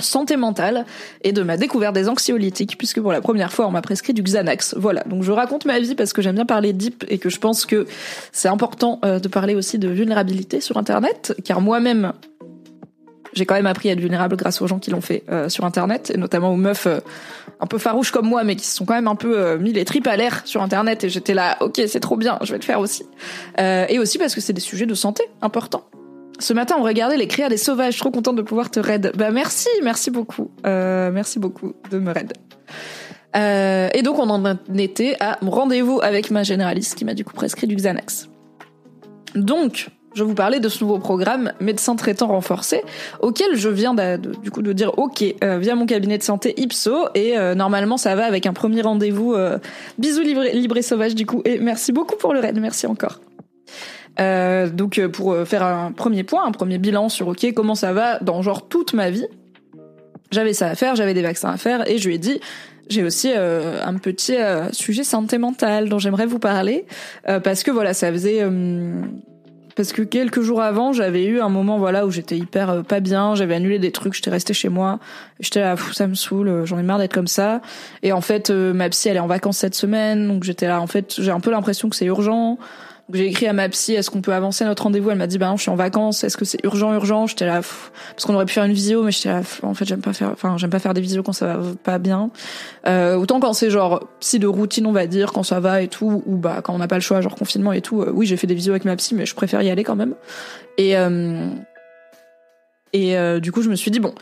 Speaker 2: santé mentale et de ma découverte des anxiolytiques puisque pour la première fois on m'a prescrit du Xanax. Voilà, donc je raconte ma vie parce que j'aime bien parler deep et que je pense que c'est important euh, de parler aussi de vulnérabilité sur internet car moi-même j'ai quand même appris à être vulnérable grâce aux gens qui l'ont fait sur internet et notamment aux meufs un peu farouches comme moi, mais qui se sont quand même un peu euh, mis les tripes à l'air sur Internet. Et j'étais là, ok, c'est trop bien, je vais le faire aussi. Euh, et aussi parce que c'est des sujets de santé importants. Ce matin, on regardait les créas des sauvages. Trop contente de pouvoir te raid. Bah merci, merci beaucoup, euh, merci beaucoup de me raid. Euh, et donc on en était à mon rendez-vous avec ma généraliste qui m'a du coup prescrit du Xanax. Donc, je vous parlais de ce nouveau programme médecin traitant renforcé auquel je viens du coup de dire ok euh, via mon cabinet de santé Ipso et euh, normalement ça va avec un premier rendez-vous euh, bisous libre, libre et sauvage du coup. Et merci beaucoup pour le raid merci encore. Donc pour faire un premier point un premier bilan sur ok comment ça va dans genre toute ma vie. J'avais ça à faire, j'avais des vaccins à faire, et je lui ai dit, j'ai aussi euh, un petit euh, sujet santé mentale dont j'aimerais vous parler euh, parce que voilà ça faisait parce que quelques jours avant j'avais eu un moment voilà où j'étais hyper pas bien j'avais annulé des trucs j'étais restée chez moi. J'étais là fou ça me saoule j'en ai marre d'être comme ça. Et en fait ma psy elle est en vacances cette semaine donc j'étais là. En fait j'ai un peu l'impression que c'est urgent j'ai écrit à ma psy, est-ce qu'on peut avancer notre rendez-vous? Elle m'a dit, bah non, je suis en vacances. Est-ce que c'est urgent, urgent? J'étais là, parce qu'on aurait pu faire une visio, mais j'étais là, en fait, j'aime pas faire, enfin, j'aime pas faire des visios quand ça va pas bien. Euh, autant quand c'est genre psy de routine, on va dire, quand ça va et tout, ou bah quand on n'a pas le choix, genre confinement et tout. Euh, oui, j'ai fait des visios avec ma psy, mais je préfère y aller quand même. Et euh, et euh, du coup, je me suis dit bon,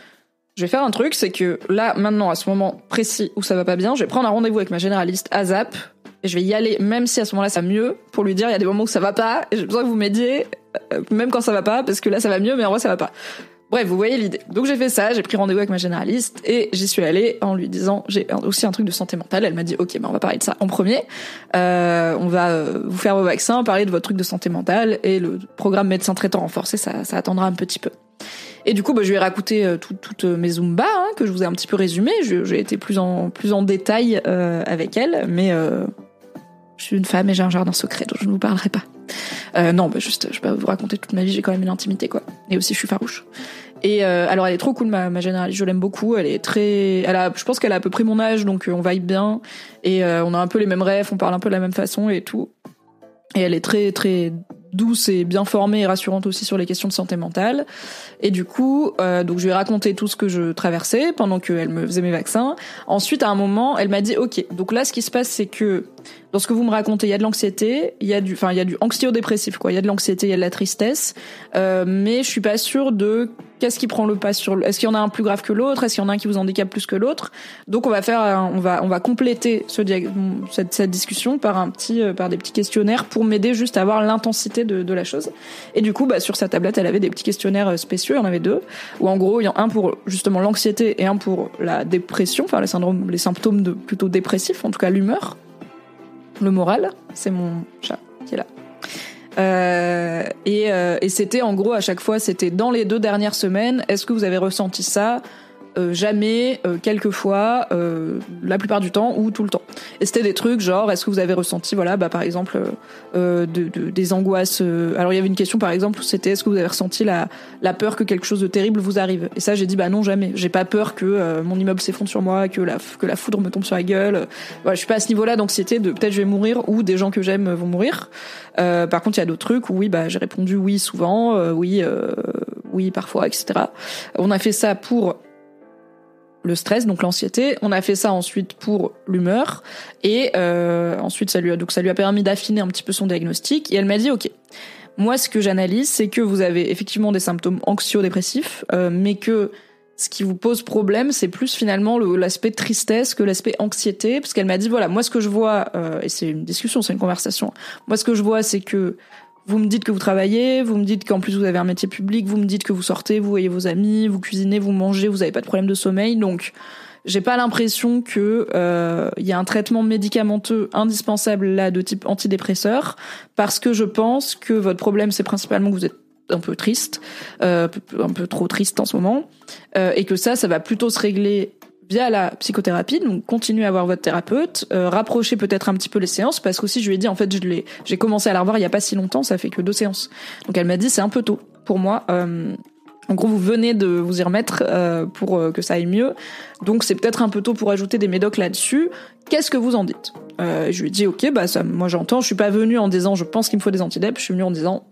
Speaker 2: je vais faire un truc, c'est que là, maintenant, à ce moment précis où ça va pas bien, je vais prendre un rendez-vous avec ma généraliste ASAP et je vais y aller, même si à ce moment-là ça va mieux, pour lui dire il y a des moments où ça va pas, et j'ai besoin que vous m'aidiez, euh, même quand ça va pas, parce que là ça va mieux, mais en vrai ça va pas. Bref, vous voyez l'idée. Donc j'ai fait ça, j'ai pris rendez-vous avec ma généraliste et j'y suis allée en lui disant j'ai aussi un truc de santé mentale. Elle m'a dit ok, ben on va parler de ça en premier. Euh, on va euh, vous faire vos vaccins, parler de votre truc de santé mentale et le programme médecin traitant renforcé, ça, ça attendra un petit peu. Et du coup, bah, je lui ai raconté euh, toutes mes Zumba hein, que je vous ai un petit peu résumé. J'ai été plus en plus en détail euh, avec elle, mais euh, je suis une femme et j'ai un jardin secret dont je ne vous parlerai pas. Euh, non, bah juste, je vais pas vous raconter toute ma vie, j'ai quand même une intimité, quoi. Et aussi, je suis farouche. Et euh, alors, elle est trop cool, ma, ma généraliste, je l'aime beaucoup. Elle est très, elle a, je pense qu'elle a à peu près mon âge, donc euh, on vibe bien. Et euh, on a un peu les mêmes rêves, on parle un peu de la même façon et tout. Et elle est très, très douce et bien formée et rassurante aussi sur les questions de santé mentale. Et du coup, euh, donc je lui ai raconté tout ce que je traversais pendant qu'elle me faisait mes vaccins. Ensuite, à un moment, elle m'a dit OK. Donc là, ce qui se passe, c'est que dans ce que vous me racontez, il y a de l'anxiété, il y a du, enfin, il y a du anxio-dépressif, quoi. Il y a de l'anxiété, il y a de la tristesse, euh, mais je suis pas sûre de qu'est-ce qui prend le pas sur. Est-ce qu'il y en a un plus grave que l'autre? Est-ce qu'il y en a un qui vous handicape plus que l'autre? Donc on va faire, on va, on va compléter ce cette, cette discussion par un petit, euh, par des petits questionnaires pour m'aider juste à avoir l'intensité de, la chose. Et du coup, bah, sur sa tablette, elle avait des petits questionnaires euh, spéciaux. Il y en avait deux, où en gros, il y en a un pour justement l'anxiété et un pour la dépression, enfin les symptômes de plutôt dépressifs, en tout cas l'humeur le moral. C'est mon chat qui est là. Euh, et, euh, et c'était en gros à chaque fois, c'était dans les deux dernières semaines. Est-ce que vous avez ressenti ça? Euh, jamais, euh, quelquefois, euh, la plupart du temps ou tout le temps. Et c'était des trucs genre, est-ce que vous avez ressenti, voilà, bah par exemple, de, de, des angoisses. alors il y avait une question par exemple, c'était est-ce que vous avez ressenti la, la peur que quelque chose de terrible vous arrive? Et ça j'ai dit bah non jamais. J'ai pas peur que mon immeuble s'effondre sur moi, que la que la foudre me tombe sur la gueule. Voilà, je suis pas à ce niveau-là d'anxiété de peut-être je vais mourir ou des gens que j'aime vont mourir. par contre il y a d'autres trucs où oui bah j'ai répondu oui souvent, oui oui parfois etc. On a fait ça pour le stress, donc l'anxiété. On a fait ça ensuite pour l'humeur et euh, ensuite ça lui a donc ça lui a permis d'affiner un petit peu son diagnostic. Et elle m'a dit ok, moi ce que j'analyse c'est que vous avez effectivement des symptômes anxio-dépressifs, euh, mais que ce qui vous pose problème, c'est plus finalement l'aspect tristesse que l'aspect anxiété, parce qu'elle m'a dit voilà moi ce que je vois euh, et c'est une discussion, c'est une conversation. Moi ce que je vois c'est que vous me dites que vous travaillez, vous me dites qu'en plus vous avez un métier public, vous me dites que vous sortez, vous voyez vos amis, vous cuisinez, vous mangez, vous n'avez pas de problème de sommeil. Donc, j'ai pas l'impression que euh, il y a un traitement médicamenteux indispensable là de type antidépresseur, parce que je pense que votre problème c'est principalement que vous êtes un peu triste, euh, un peu trop triste en ce moment, euh, et que ça, ça va plutôt se régler via la psychothérapie, donc continuez à voir votre thérapeute, euh, rapprochez peut-être un petit peu les séances, parce qu'aussi je lui ai dit en fait je l'ai, j'ai commencé à la revoir il y a pas si longtemps, ça fait que deux séances. Donc elle m'a dit c'est un peu tôt pour moi. Euh, en gros, vous venez de vous y remettre euh, pour euh, que ça aille mieux, donc c'est peut-être un peu tôt pour ajouter des médocs là-dessus. Qu'est-ce que vous en dites? Euh, Je lui ai dit ok, bah ça, moi j'entends. Je suis pas venue en disant je pense qu'il me faut des antidep. Je suis venue en disant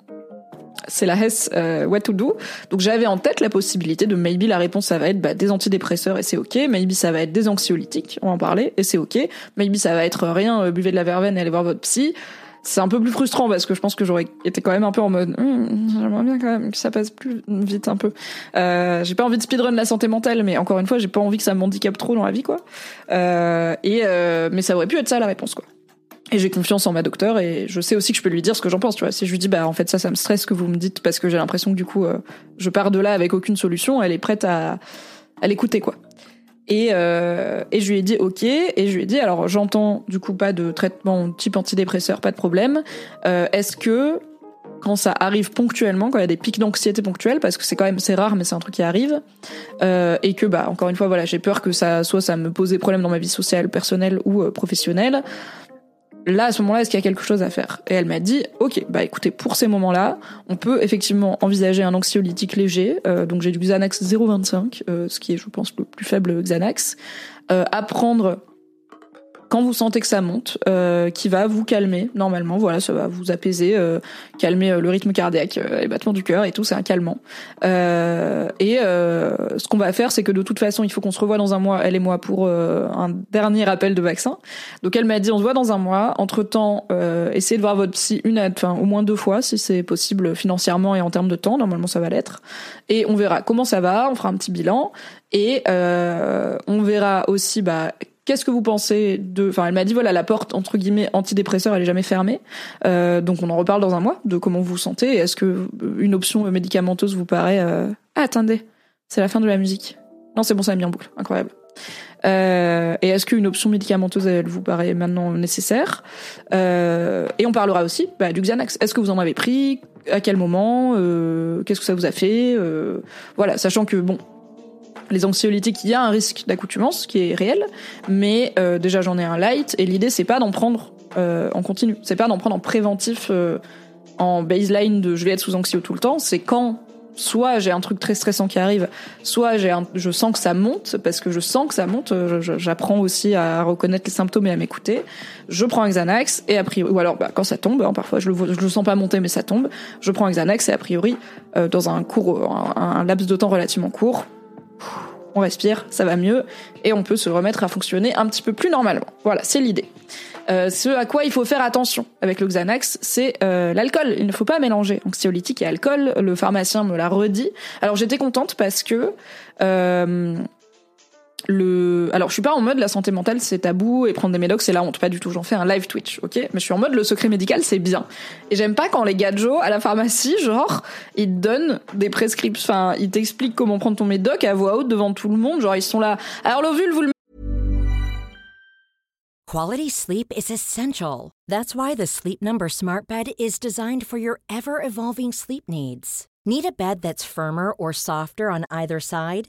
Speaker 2: c'est la Hess euh, What to Do. Donc j'avais en tête la possibilité de maybe la réponse ça va être bah, des antidépresseurs et c'est ok, maybe ça va être des anxiolytiques, on va en parler et c'est ok, maybe ça va être rien, euh, buvez de la verveine et allez voir votre psy. C'est un peu plus frustrant parce que je pense que j'aurais été quand même un peu en mode hum, j'aimerais bien quand même que ça passe plus vite un peu. Euh, j'ai pas envie de speedrun la santé mentale, mais encore une fois j'ai pas envie que ça m'handicape trop dans la vie quoi. Euh, et euh, mais ça aurait pu être ça la réponse quoi. Et j'ai confiance en ma docteur et je sais aussi que je peux lui dire ce que j'en pense, tu vois. Si je lui dis, bah, en fait, ça, ça me stresse que vous me dites parce que j'ai l'impression que du coup, euh, je pars de là avec aucune solution, elle est prête à, à l'écouter, quoi. Et, euh, et je lui ai dit ok, et je lui ai dit alors j'entends du coup pas de traitement type antidépresseur, pas de problème. Euh, Est-ce que quand ça arrive ponctuellement, quand il y a des pics d'anxiété ponctuels, parce que c'est quand même c'est rare, mais c'est un truc qui arrive, euh, et que bah encore une fois voilà, j'ai peur que ça soit ça me pose des problèmes dans ma vie sociale, personnelle ou euh, professionnelle. Là, à ce moment-là, est-ce qu'il y a quelque chose à faire? Et elle m'a dit, ok, bah écoutez, pour ces moments-là, on peut effectivement envisager un anxiolytique léger. Euh, donc j'ai du Xanax 0,25, euh, ce qui est, je pense, le plus faible Xanax. Euh, quand vous sentez que ça monte, euh, qui va vous calmer normalement. Voilà, ça va vous apaiser, euh, calmer euh, le rythme cardiaque, les battements du cœur et tout. C'est un calmant. et ce qu'on va faire, c'est que de toute façon, il faut qu'on se revoie dans un mois, elle et moi, pour un dernier rappel de vaccin. Donc elle m'a dit, on se voit dans un mois. Entre temps, essayez de voir votre psy une, enfin au moins deux fois si c'est possible financièrement et en termes de temps. Normalement, ça va l'être. Et on verra comment ça va. On fera un petit bilan et on verra aussi bah Qu'est-ce que vous pensez de Enfin, elle m'a dit voilà la porte entre guillemets antidépresseur elle est jamais fermée. Euh, donc on en reparle dans un mois de comment vous vous sentez. Est-ce que une option médicamenteuse vous paraît euh... ah, attendez, c'est la fin de la musique. Non c'est bon ça a mis en boucle, incroyable. Euh, et est-ce qu'une option médicamenteuse elle vous paraît maintenant nécessaire? Euh, Et on parlera aussi bah, du Xanax. Est-ce que vous en avez pris? À quel moment? Euh, Qu'est-ce que ça vous a fait? Euh, Voilà, sachant que bon, les anxiolytiques, il y a un risque d'accoutumance qui est réel, mais euh, déjà j'en ai un light et l'idée c'est pas d'en prendre euh, en continu, c'est pas d'en prendre en préventif euh, en baseline de je vais être sous anxio tout le temps, c'est quand soit j'ai un truc très stressant qui arrive, soit j'ai je sens que ça monte parce que je sens que ça monte, j'apprends aussi à reconnaître les symptômes et à m'écouter. Je prends Xanax et a priori ou alors bah, quand ça tombe, hein, parfois je le je le sens pas monter mais ça tombe, je prends un Xanax et a priori dans un court un laps de temps relativement court, on respire, ça va mieux, et on peut se remettre à fonctionner un petit peu plus normalement. Voilà, c'est l'idée. Euh, ce à quoi il faut faire attention avec le Xanax, c'est euh, l'alcool. Il ne faut pas mélanger anxiolytique et alcool. Le pharmacien me l'a redit. Alors j'étais contente parce que euh, le alors je suis pas en mode la santé mentale c'est tabou et prendre des médocs c'est la honte. Pas du tout j'en fais un live Twitch ok? Mais je suis en mode le secret médical c'est bien. Et j'aime pas quand les gadgets à la pharmacie genre ils te donnent des prescriptions enfin ils t'expliquent comment prendre ton médoc à voix haute devant tout le monde genre ils sont là. Alors l'ovule vous le
Speaker 3: Quality sleep is essential. That's why the Sleep Number Smart Bed is designed for your ever evolving sleep needs. Need a bed that's firmer or softer on either side?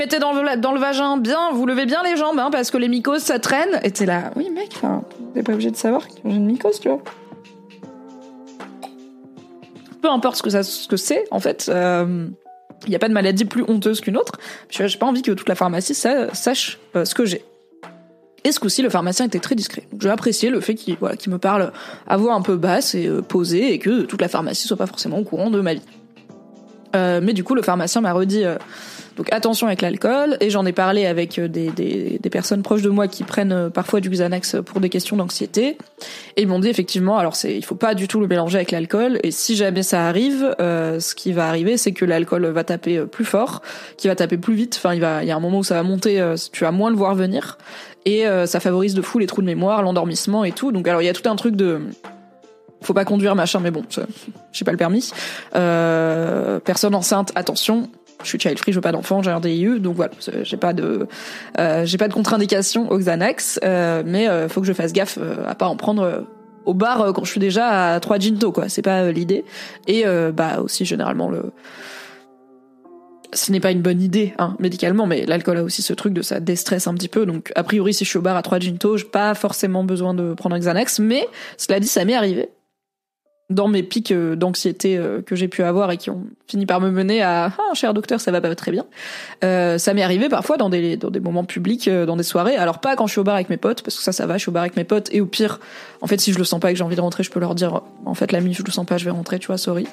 Speaker 2: Mettez dans le, dans le vagin bien, vous levez bien les jambes, hein, parce que les mycoses ça traîne. Et t'es là, oui mec, t'es pas obligé de savoir que j'ai une mycose, tu vois. Peu importe ce que ça, ce que c'est, en fait, il euh, n'y a pas de maladie plus honteuse qu'une autre. J'ai pas envie que toute la pharmacie sache euh, ce que j'ai. Et ce coup-ci, le pharmacien était très discret. J'ai apprécié le fait qu'il voilà, me parle à voix un peu basse et euh, posée, et que toute la pharmacie soit pas forcément au courant de ma vie. mais du coup, le pharmacien m'a redit donc attention avec l'alcool. Et j'en ai parlé avec euh, des, des, personnes proches de moi qui prennent euh, parfois du Xanax pour des questions d'anxiété. Et ils m'ont dit effectivement, alors c'est, il faut pas du tout le mélanger avec l'alcool. Et si jamais ça arrive, euh, ce qui va arriver, c'est que l'alcool va taper plus fort, qui va taper plus vite. Enfin, il y a un moment où ça va monter, tu vas moins le voir venir. Et ça favorise de fou les trous de mémoire, l'endormissement et tout. Donc alors il y a tout un truc de faut pas conduire machin mais bon j'ai pas le permis euh, personne enceinte attention je suis child free, je veux pas d'enfant, j'ai un DIU, donc voilà, j'ai pas de euh, j'ai pas de contre-indication aux Xanax, euh, mais euh, faut que je fasse gaffe euh, à pas en prendre au bar quand je suis déjà à 3 ginto quoi, c'est pas l'idée. Et bah aussi généralement le ce n'est pas une bonne idée hein, médicalement, mais l'alcool a aussi ce truc de ça déstresse un petit peu. Donc a priori si je suis au bar à 3 ginto, j'ai pas forcément besoin de prendre un Xanax, mais cela dit ça m'est arrivé dans mes pics euh, d'anxiété euh, que j'ai pu avoir et qui ont fini par me mener à ah cher docteur ça va pas très bien. Euh, ça m'est arrivé parfois dans des dans des moments publics euh, dans des soirées. Alors pas quand je suis au bar avec mes potes parce que ça ça va je suis au bar avec mes potes. Et au pire en fait si je le sens pas et que j'ai envie de rentrer je peux leur dire en fait l'ami je le sens pas je vais rentrer tu vois sorry.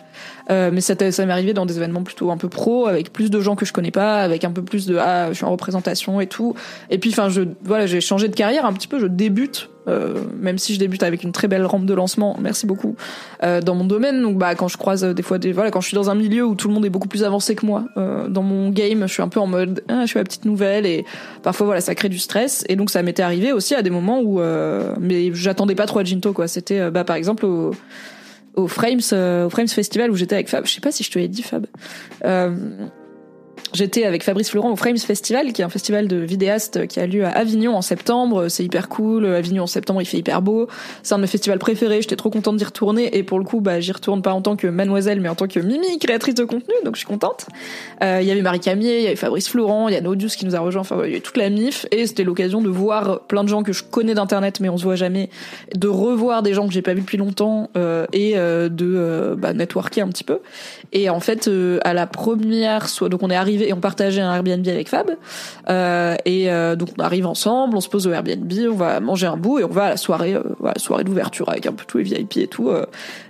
Speaker 2: Euh, mais ça ça m'est arrivé dans des événements plutôt un peu pro avec plus de gens que je connais pas avec un peu plus de ah je suis en représentation et tout et puis enfin je voilà j'ai changé de carrière un petit peu je débute même si je débute avec une très belle rampe de lancement, merci beaucoup, dans mon domaine. Donc bah quand je croise des fois des voilà quand je suis dans un milieu où tout le monde est beaucoup plus avancé que moi dans mon game, je suis un peu en mode ah, je suis la petite nouvelle et parfois voilà ça crée du stress et donc ça m'était arrivé aussi à des moments où mais j'attendais pas trop à Jinto quoi. C'était bah par exemple au au Frames, au Frames Festival où j'étais avec Fab. Je sais pas si je te l'ai dit, Fab. Euh, J'étais avec Fabrice Florent au Frames Festival, qui est un festival de vidéastes qui a lieu à Avignon en septembre. C'est hyper cool. Avignon en septembre, il fait hyper beau. C'est un de mes festivals préférés. J'étais trop contente d'y retourner. Et pour le coup, bah, j'y retourne pas en tant que mademoiselle, mais en tant que Mimi, créatrice de contenu. Donc je suis contente. Euh, il y avait Marie Camier, il y avait Fabrice Florent, il y a Naudius qui nous a rejoint. Enfin, il y avait toute la MIF. Et c'était l'occasion de voir plein de gens que je connais d'internet, mais on se voit jamais. De revoir des gens que j'ai pas vus depuis longtemps euh, et euh, de euh, bah, networker un petit peu. Et en fait, euh, à la première, soit donc on est arrivé et on partageait un Airbnb avec Fab. Euh, et euh, donc on arrive ensemble, on se pose au Airbnb, on va manger un bout et on va à la soirée, euh, voilà, soirée d'ouverture avec un peu tous les VIP et tout.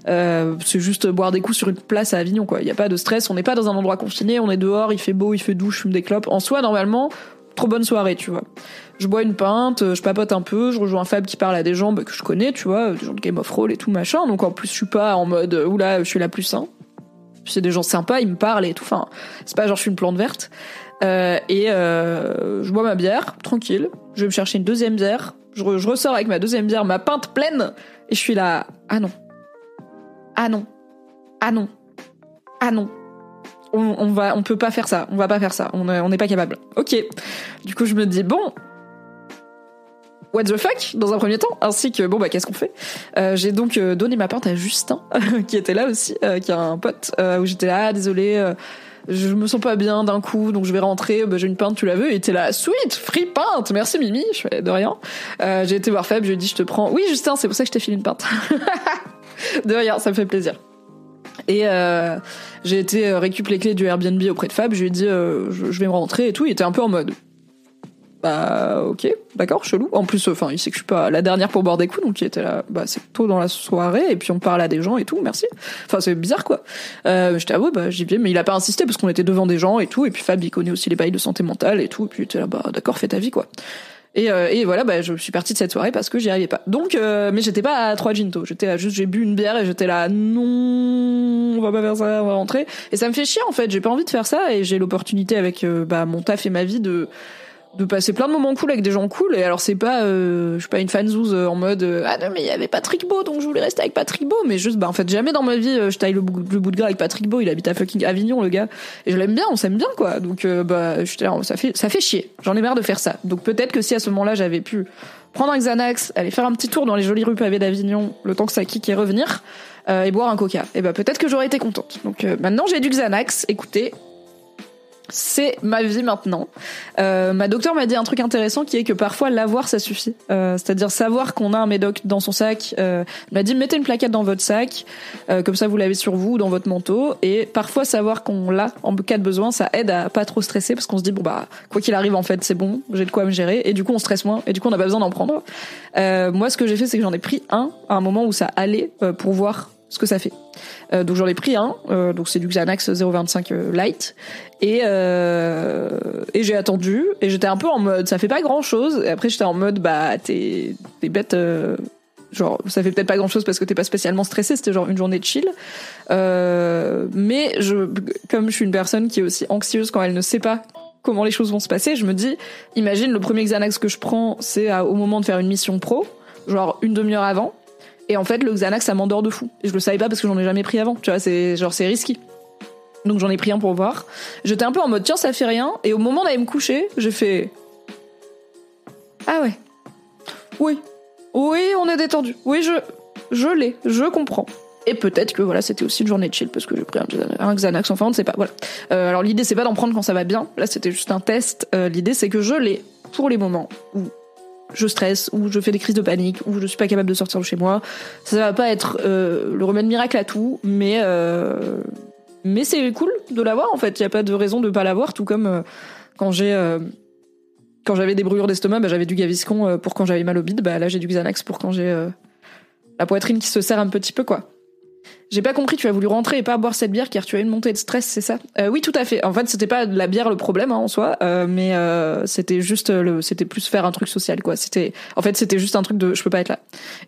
Speaker 2: C'est juste boire des coups sur une place à Avignon, quoi. Il y a pas de stress, on n'est pas dans un endroit confiné, on est dehors, il fait beau, il fait doux, je fume des clopes. En soi, normalement, trop bonne soirée, tu vois. Je bois une pinte, je papote un peu, je rejoins Fab qui parle à des gens bah, que je connais, tu vois, des gens de Game of Roll et tout machin. Donc en plus, je suis pas en mode oula, je suis la plus sain c'est des gens sympas, ils me parlent et tout. Enfin, c'est pas genre je suis une plante verte. Euh, et euh, je bois ma bière, tranquille. Je vais me chercher une deuxième bière. Je, ressors avec ma deuxième bière, ma pinte pleine. Et je suis là, ah non. Ah non. Ah non. Ah non. On, va, on peut pas faire ça. On va pas faire ça. On n'est pas capable. Ok. Du coup, je me dis, bon, what the fuck dans un premier temps, ainsi que bon bah qu'est-ce qu'on fait? Euh, J'ai donc euh, donné ma pinte à Justin qui était là aussi, euh, qui a un pote où j'étais là, ah, désolé. je me sens pas bien d'un coup, donc je vais rentrer. Bah, j'ai une pinte, tu la veux Et t'es là, sweet, free pinte, merci Mimi. Je fais de rien. j'ai été voir Fab, je lui ai dit, je te prends. Oui, Justin, c'est pour ça que je t'ai filé une pinte. de rien, ça me fait plaisir. Et j'ai été récupérer les clés du Airbnb auprès de Fab. Je lui ai dit, je, je vais me rentrer et tout. Il était un peu en mode, bah ok, d'accord, chelou. En plus, enfin, il sait que je suis pas la dernière pour boire des coups, donc il était là, bah c'est tôt dans la soirée, et puis on parle à des gens et tout, merci. Enfin, c'est bizarre quoi. Euh, J'étais ah ouais, bah j'y vais, mais il a pas insisté parce qu'on était devant des gens et tout, et puis Fab il connaît aussi les bails de santé mentale et tout, et puis il était là, bah d'accord, fais ta vie quoi. Et, euh, et voilà, bah je suis partie de cette soirée parce que j'y arrivais pas. Donc, euh, mais j'étais pas à trois ginto, j'étais juste, j'ai bu une bière et j'étais là, non, on va pas faire ça, on va rentrer. Et ça me fait chier en fait, j'ai pas envie de faire ça, et j'ai l'opportunité avec euh, bah mon taf et ma vie de de passer plein de moments cool avec des gens cool et alors c'est pas euh, je suis pas une fanzouze euh, en mode euh, ah non mais il y avait Patrick Beau donc je voulais rester avec Patrick Beau mais juste bah en fait jamais dans ma vie je taille le, bout de gras avec Patrick Beau il habite à fucking Avignon le gars. Et je l'aime bien on s'aime bien quoi. Donc bah je ça fait ça fait chier. J'en ai marre de faire ça. Donc peut-être que si à ce moment-là j'avais pu prendre un Xanax aller faire un petit tour dans les jolies rues pavées d'Avignon le temps que ça kick et revenir et boire un coca. Et bah peut-être que j'aurais été contente. Donc maintenant j'ai du Xanax. Écoutez c'est ma vie maintenant. Euh, ma docteur m'a dit un truc intéressant qui est que parfois l'avoir ça suffit. Euh, C'est-à-dire savoir qu'on a un médoc dans son sac. Euh, elle m'a dit mettez une plaquette dans votre sac, euh, comme ça vous l'avez sur vous dans votre manteau. Et parfois savoir qu'on l'a en cas de besoin, ça aide à pas trop stresser parce qu'on se dit bon bah quoi qu'il arrive en fait c'est bon, j'ai de quoi me gérer. Et du coup on stresse moins et du coup on n'a pas besoin d'en prendre. Euh, moi ce que j'ai fait c'est que j'en ai pris un à un moment où ça allait euh, pour voir ce que ça fait. Euh, donc j'en ai pris un, euh, donc c'est du Xanax 0,25 euh, light, et euh, et j'ai attendu et j'étais un peu en mode ça fait pas grand chose. Et après j'étais en mode bah t'es t'es bête. Genre ça fait peut-être pas grand chose parce que t'es pas spécialement stressé c'était genre une journée de chill mais je comme je suis une personne qui est aussi anxieuse quand elle ne sait pas comment les choses vont se passer je me dis imagine le premier Xanax que je prends c'est au moment de faire une mission pro genre une demi-heure avant et en fait, le Xanax, ça m'endort de fou. Je le savais pas parce que j'en ai jamais pris avant. Tu vois, c'est genre c'est risqué. Donc j'en ai pris un pour voir. J'étais un peu en mode tiens, ça fait rien. Et au moment d'aller me coucher, j'ai fait ah ouais, oui, oui, on est détendu. Oui, je je l'ai, je comprends. Et peut-être que voilà, c'était aussi une journée de chill parce que j'ai pris un, Xanax. Enfin, on ne sait pas. Voilà. Euh, alors l'idée c'est pas d'en prendre quand ça va bien. Là, c'était juste un test. Euh, l'idée c'est que je l'ai pour les moments où je stresse ou je fais des crises de panique ou je suis pas capable de sortir de chez moi. Ça va pas être euh, le remède miracle à tout, mais euh, mais c'est cool de l'avoir en fait. Il y a pas de raison de pas l'avoir. Tout comme euh, quand j'ai quand j'avais des brûlures d'estomac, bah, j'avais du Gaviscon pour quand j'avais mal au bide. Bah là j'ai du Xanax pour quand j'ai la poitrine qui se serre un petit peu quoi. J'ai pas compris, tu as voulu rentrer et pas boire cette bière car tu as une montée de stress, c'est ça euh, Oui, tout à fait. En fait, c'était pas la bière le problème hein, en soi, euh, mais euh, c'était juste le, c'était plus faire un truc social quoi. C'était, en fait, c'était juste un truc de, je peux pas être là.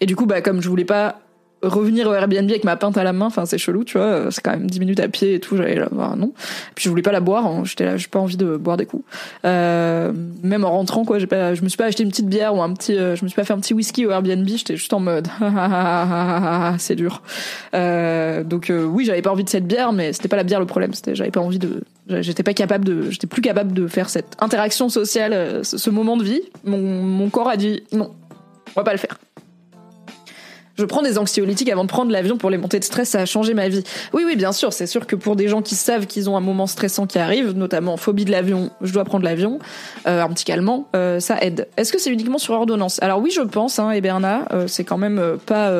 Speaker 2: Et du coup, bah comme je voulais pas revenir au Airbnb avec ma pinte à la main, enfin c'est chelou, tu vois, c'est quand même 10 minutes à pied et tout, j'allais là, bah, non. Puis je voulais pas la boire, hein, j'étais là, j'ai pas envie de boire des coups. Euh, même en rentrant quoi, j'ai pas je me suis pas acheté une petite bière ou un petit euh, je me suis pas fait un petit whisky au Airbnb, j'étais juste en mode c'est dur. Euh, donc euh, oui, j'avais pas envie de cette bière mais c'était pas la bière le problème, c'était j'avais pas envie de j'étais pas capable de j'étais plus capable de faire cette interaction sociale euh, ce moment de vie. Mon mon corps a dit non. On va pas le faire je prends des anxiolytiques avant de prendre l'avion pour les montées de stress, ça a changé ma vie. Oui, oui, bien sûr, c'est sûr que pour des gens qui savent qu'ils ont un moment stressant qui arrive, notamment phobie de l'avion, je dois prendre l'avion, euh, un petit calmant, euh, ça aide. Est-ce que c'est uniquement sur ordonnance? Alors oui, je pense, hein, et Bernard, euh, c'est quand même euh, pas,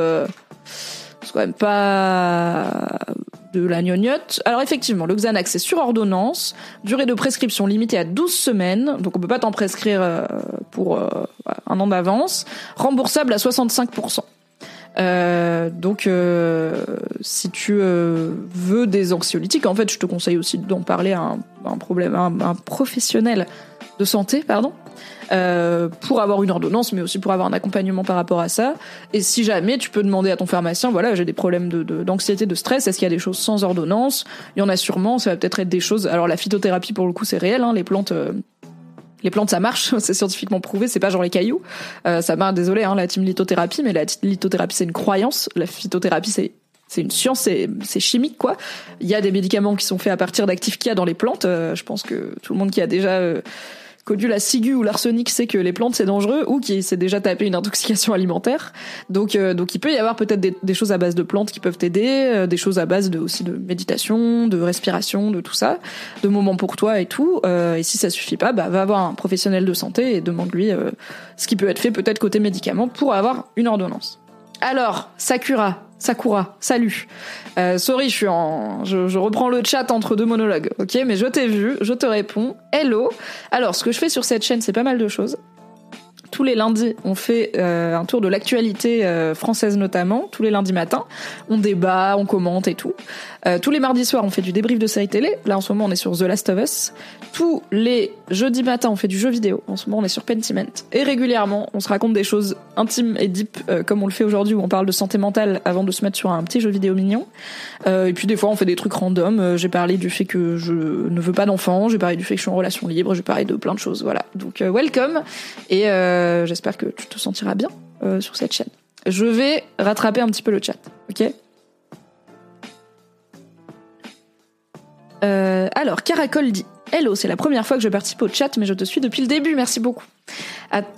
Speaker 2: c'est quand même pas de la gnognotte. Alors effectivement, le Xanax c'est sur ordonnance, durée de prescription limitée à 12 semaines, donc on peut pas t'en prescrire pour un an d'avance, remboursable à 65%. Euh, donc, euh, si tu euh, veux des anxiolytiques, en fait, je te conseille aussi d'en parler à un, un problème, un, un, professionnel de santé, pardon, euh, pour avoir une ordonnance, mais aussi pour avoir un accompagnement par rapport à ça. Et si jamais, tu peux demander à ton pharmacien, voilà, j'ai des problèmes de, d'anxiété, de, stress, est-ce qu'il y a des choses sans ordonnance? Il y en a sûrement, ça va peut-être être des choses. Alors la phytothérapie, pour le coup, c'est réel, hein, les plantes les plantes ça marche, c'est scientifiquement prouvé, c'est pas genre les cailloux. Euh, ça marche, désolé, hein, la team lithothérapie, mais la lithothérapie c'est une croyance, la phytothérapie c'est c'est une science, c'est, c'est chimique quoi. Il y a des médicaments qui sont faits à partir d'actifs qu'il y a dans les plantes. Euh, je pense que tout le monde qui a déjà euh, connu la ciguë ou l'arsenic sait que les plantes c'est dangereux ou qui s'est déjà tapé une intoxication alimentaire. Donc euh, donc il peut y avoir peut-être des, choses à base de plantes qui peuvent t'aider, euh, des choses à base de aussi de méditation, de respiration, de tout ça, de moments pour toi et tout. Euh, et si ça suffit pas, bah va voir un professionnel de santé et demande-lui euh, ce qui peut être fait peut-être côté médicaments pour avoir une ordonnance. Alors, Sakura, Sakura, salut. Euh, sorry, je suis en, je, reprends le chat entre deux monologues, ok Mais je t'ai vu, je te réponds. Hello. Alors, ce que je fais sur cette chaîne, c'est pas mal de choses. Tous les lundis, on fait euh, un tour de l'actualité euh, française notamment, tous les lundis matins. On débat, on commente et tout. Euh, tous les mardis soirs, on fait du débrief de série télé. Là, en ce moment, on est sur The Last of Us. Tous les jeudis matins, on fait du jeu vidéo. En ce moment, on est sur Pentiment. Et régulièrement, on se raconte des choses intimes et deep, euh, comme on le fait aujourd'hui, où on parle de santé mentale avant de se mettre sur un petit jeu vidéo mignon. Euh, et puis, des fois, on fait des trucs random. Euh, j'ai parlé du fait que je ne veux pas d'enfants. J'ai parlé du fait que je suis en relation libre. J'ai parlé de plein de choses. Voilà. Donc, euh, welcome. Et j'espère que tu te sentiras bien sur cette chaîne. Je vais rattraper un petit peu le chat. Ok? Euh, alors, Caracol dit Hello, c'est la première fois que je participe au chat, mais je te suis depuis le début, merci beaucoup.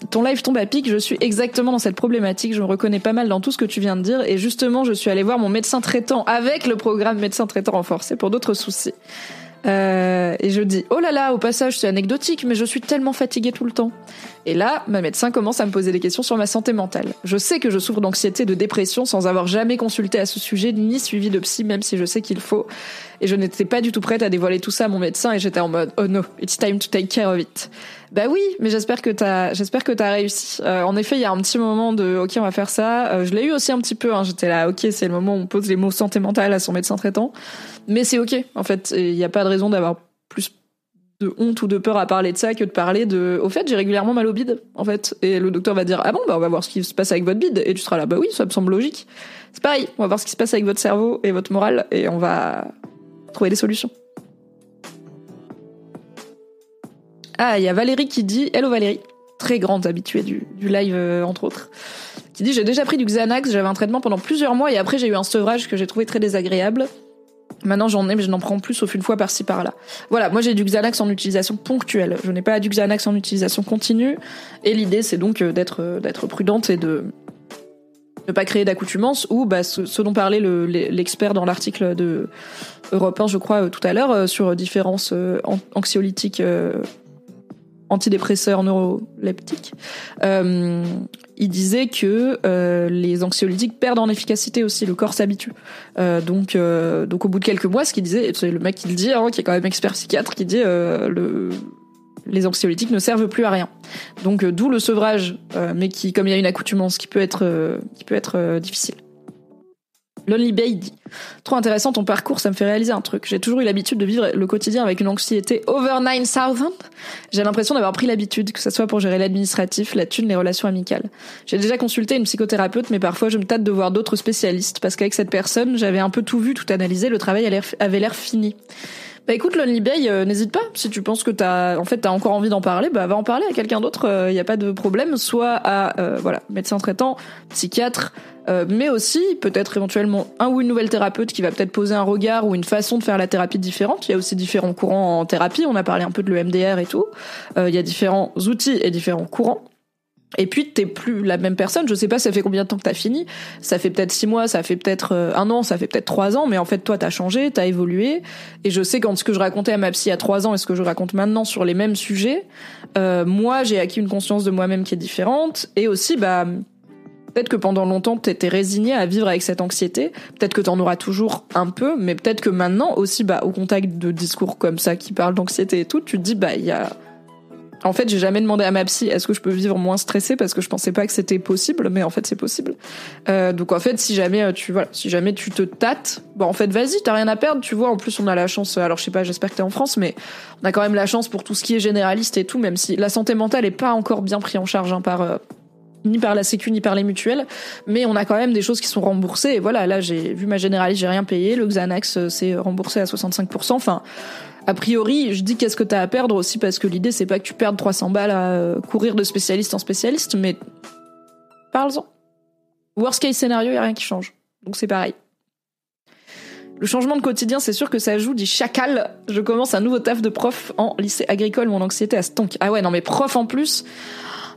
Speaker 2: Ton live tombe à pic, je suis exactement dans cette problématique, je me reconnais pas mal dans tout ce que tu viens de dire, et justement, je suis allée voir mon médecin traitant avec le programme médecin traitant renforcé pour d'autres soucis. Euh, et je dis oh là là, au passage c'est anecdotique, mais je suis tellement fatiguée tout le temps. Et là, ma médecin commence à me poser des questions sur ma santé mentale. Je sais que je souffre d'anxiété, de dépression, sans avoir jamais consulté à ce sujet ni suivi de psy, même si je sais qu'il faut. Et je n'étais pas du tout prête à dévoiler tout ça à mon médecin, et j'étais en mode oh no, it's time to take care of it. Bah oui, mais j'espère que t'as, j'espère que t'as réussi. Euh, en effet, il y a un petit moment de ok, on va faire ça. Euh, je l'ai eu aussi un petit peu. Hein. J'étais là, ok, c'est le moment où on pose les mots santé mentale à son médecin traitant. Mais c'est ok. En fait, il n'y a pas de raison d'avoir plus de honte ou de peur à parler de ça que de parler de. Au fait, j'ai régulièrement mal au bide, en fait. Et le docteur va dire ah bon, bah on va voir ce qui se passe avec votre bide. Et tu seras là, bah oui, ça me semble logique. C'est pareil. On va voir ce qui se passe avec votre cerveau et votre morale, et on va trouver des solutions. Ah, il y a Valérie qui dit Hello Valérie, très grande habituée du, live euh, entre autres, qui dit j'ai déjà pris du Xanax, j'avais un traitement pendant plusieurs mois et après j'ai eu un sevrage que j'ai trouvé très désagréable. Maintenant j'en ai mais je n'en prends plus sauf une fois par-ci par-là. Voilà, moi j'ai du Xanax en utilisation ponctuelle. Je n'ai pas du Xanax en utilisation continue et l'idée c'est donc euh, euh, d'être prudente et de ne pas créer d'accoutumance ou bah, ce, ce, dont parlait l'expert le, dans l'article de Europe 1 je crois tout à l'heure sur différences anxiolytiques antidépresseurs neuroleptiques, euh, il disait que euh, les anxiolytiques perdent en efficacité aussi, le corps s'habitue. Euh, donc, euh, donc au bout de quelques mois, ce qu'il disait, c'est le mec qui le dit, hein, qui est quand même expert psychiatre, qui dit euh, le les anxiolytiques ne servent plus à rien. Donc d'où le sevrage, mais qui, comme il y a une accoutumance, qui peut être, qui peut être difficile. Lonely Bay dit Trop intéressant ton parcours, ça me fait réaliser un truc. J'ai toujours eu l'habitude de vivre le quotidien avec une anxiété over 9000. J'ai l'impression d'avoir pris l'habitude, que ce soit pour gérer l'administratif, la thune, les relations amicales. J'ai déjà consulté une psychothérapeute, mais parfois je me tâte de voir d'autres spécialistes, parce qu'avec cette personne, j'avais un peu tout vu, tout analysé, le travail avait l'air fini. Bah écoute Lonely Bay, euh, n'hésite pas. Si tu penses que t'as, en fait, t'as encore envie d'en parler, bah va en parler à quelqu'un d'autre. Il euh, n'y a pas de problème. Soit à, euh, voilà, médecin traitant, psychiatre, mais aussi peut-être éventuellement un ou une nouvelle thérapeute qui va peut-être poser un regard ou une façon de faire la thérapie différente. Il y a aussi différents courants en thérapie. On a parlé un peu de l'EMDR et tout. Il y a différents outils et différents courants. Et puis t'es plus la même personne. Je sais pas, ça fait combien de temps que t'as fini? Ça fait peut-être six mois, ça fait peut-être euh, un an, ça fait peut-être trois ans. Mais en fait, toi, t'as changé, t'as évolué. Et je sais quand ce que je racontais à ma psy à trois ans et ce que je raconte maintenant sur les mêmes sujets, euh, moi, j'ai acquis une conscience de moi-même qui est différente. Et aussi, bah, peut-être que pendant longtemps, t'étais résigné à vivre avec cette anxiété. Peut-être que t'en auras toujours un peu, mais peut-être que maintenant aussi, bah, au contact de discours comme ça qui parlent d'anxiété et tout, tu te dis, bah, il y a en fait, j'ai jamais demandé à ma psy est-ce que je peux vivre moins stressée parce que je pensais pas que c'était possible, mais en fait c'est possible. Euh, donc en fait, si jamais euh, tu voilà, si jamais tu te tâtes, bon en fait vas-y, t'as rien à perdre, tu vois. En plus on a la chance, alors je sais pas, j'espère que t'es en France, mais on a quand même la chance pour tout ce qui est généraliste et tout, même si la santé mentale est pas encore bien pris en charge hein, par euh, ni par la Sécu ni par les mutuelles, mais on a quand même des choses qui sont remboursées. Et voilà, là j'ai vu ma généraliste, j'ai rien payé, le Xanax euh, c'est remboursé à 65%. Enfin, a priori, je dis qu'est-ce que t'as à perdre aussi parce que l'idée c'est pas que tu perdes 300 balles à euh, courir de spécialiste en spécialiste, mais parle-en. Worst case scénario, y a rien qui change. Donc c'est pareil. Le changement de quotidien, c'est sûr que ça joue, dit chacal. Je commence un nouveau taf de prof en lycée agricole, mon anxiété à stonk. Ah ouais, non mais prof en plus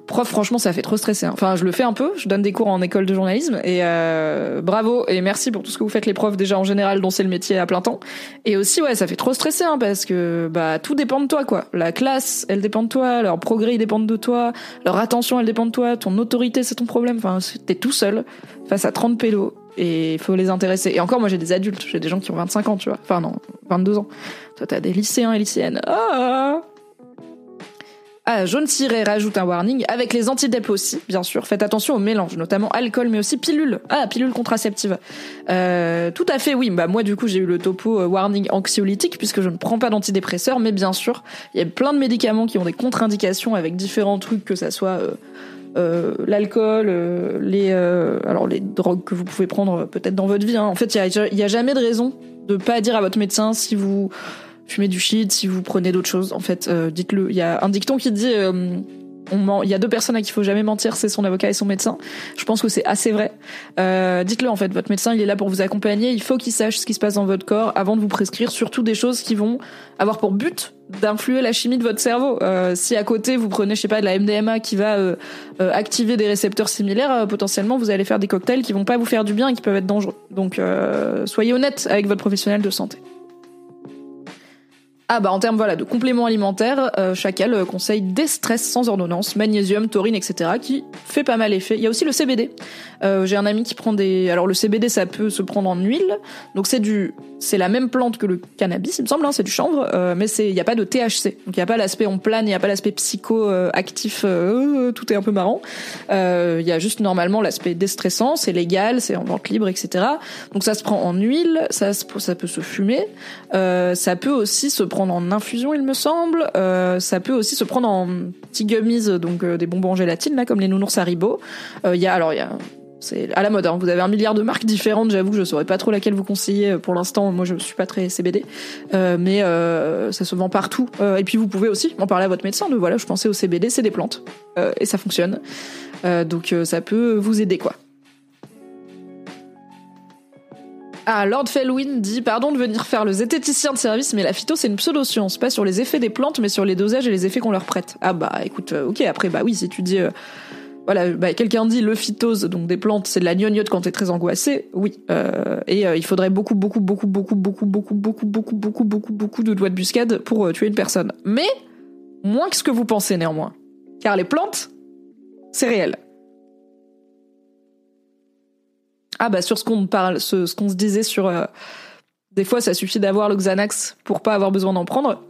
Speaker 2: prof, franchement, ça fait trop stresser. Hein. Enfin, je le fais un peu. Je donne des cours en école de journalisme et euh, bravo et merci pour tout ce que vous faites les profs déjà en général, dont c'est le métier à plein temps. Et aussi, ouais, ça fait trop stresser hein, parce que bah tout dépend de toi, quoi. La classe, elle dépend de toi. Leur progrès, ils dépendent de toi. Leur attention, elle dépend de toi. Ton autorité, c'est ton problème. Enfin, t'es tout seul face à 30 pélos et faut les intéresser. Et encore, moi, j'ai des adultes. J'ai des gens qui ont 25 ans, tu vois. Enfin non, 22 ans. Toi, t'as des lycéens et lycéennes. Ah ah, jaune ciré rajoute un warning avec les antidep aussi, bien sûr. Faites attention au mélange, notamment alcool, mais aussi pilule. Ah, pilule contraceptive. Euh, tout à fait, oui. Bah moi, du coup, j'ai eu le topo euh, warning anxiolytique puisque je ne prends pas d'antidépresseurs, mais bien sûr, il y a plein de médicaments qui ont des contre-indications avec différents trucs, que ça soit euh, euh l'alcool, les alors les drogues que vous pouvez prendre peut-être dans votre vie. Hein. En fait, il a, a jamais de raison de pas dire à votre médecin si vous fumez du shit, si vous prenez d'autres choses, en fait, euh, dites-le. Il y a un dicton qui dit euh, on il y a deux personnes à qui il faut jamais mentir, c'est son avocat et son médecin. Je pense que c'est assez vrai. Euh, dites-le en fait, votre médecin il est là pour vous accompagner. Il faut qu'il sache ce qui se passe dans votre corps avant de vous prescrire, surtout des choses qui vont avoir pour but d'influer la chimie de votre cerveau. Euh, si à côté vous prenez, je sais pas, de la MDMA qui va euh, activer des récepteurs similaires, potentiellement vous allez faire des cocktails qui vont pas vous faire du bien et qui peuvent être dangereux. Donc soyez honnête avec votre professionnel de santé. Ah bah en termes voilà de compléments alimentaires, euh, Chacal euh, conseille des sans ordonnance, magnésium, taurine, etc. qui fait pas mal effet. Il y a aussi le CBD. Euh, J'ai un ami qui prend des. Alors le CBD ça peut se prendre en huile, donc c'est du, c'est la même plante que le cannabis, il me semble, hein, c'est du chanvre, euh, mais c'est, il y a pas de THC, donc il y a pas l'aspect on plane, il y a pas l'aspect psychoactif, euh, tout est un peu marrant. Il y a juste normalement l'aspect déstressant, c'est légal, c'est en vente libre, etc. Donc ça se prend en huile, ça ça peut se fumer, ça peut aussi se prendre en infusion, il me semble. Euh, ça peut aussi se prendre en petits gummies, donc euh, des bonbons en gélatine, là, comme les nounours Haribo. Il euh, y a, alors, il y a c'est à la mode. Hein. Vous avez un milliard de marques différentes. J'avoue que je saurais pas trop laquelle vous conseiller pour l'instant. Moi, je suis pas très CBD, mais ça se vend partout. et puis, vous pouvez aussi en parler à votre médecin. De voilà, je pensais au CBD, c'est des plantes et ça fonctionne. donc, ça peut vous aider, quoi. Ah, Lord Felwyn dit Pardon de venir faire le zététicien de service, mais la phyto, c'est une pseudo-science. Pas sur les effets des plantes, mais sur les dosages et les effets qu'on leur prête. Ah, bah écoute, euh, ok, après, bah oui, si tu dis. Euh, voilà, bah, quelqu'un dit le phytose, donc des plantes, c'est de la gnognotte quand t'es très angoissé. Oui. Euh, et il faudrait beaucoup, beaucoup, beaucoup, beaucoup, beaucoup, beaucoup, beaucoup, beaucoup, beaucoup, beaucoup, beaucoup de doigts de buscade pour tuer une personne. Mais moins que ce que vous pensez néanmoins. Car les plantes, c'est réel. Ah bah sur ce qu'on parle, ce, qu'on se disait sur euh, des fois ça suffit d'avoir le Xanax pour pas avoir besoin d'en prendre.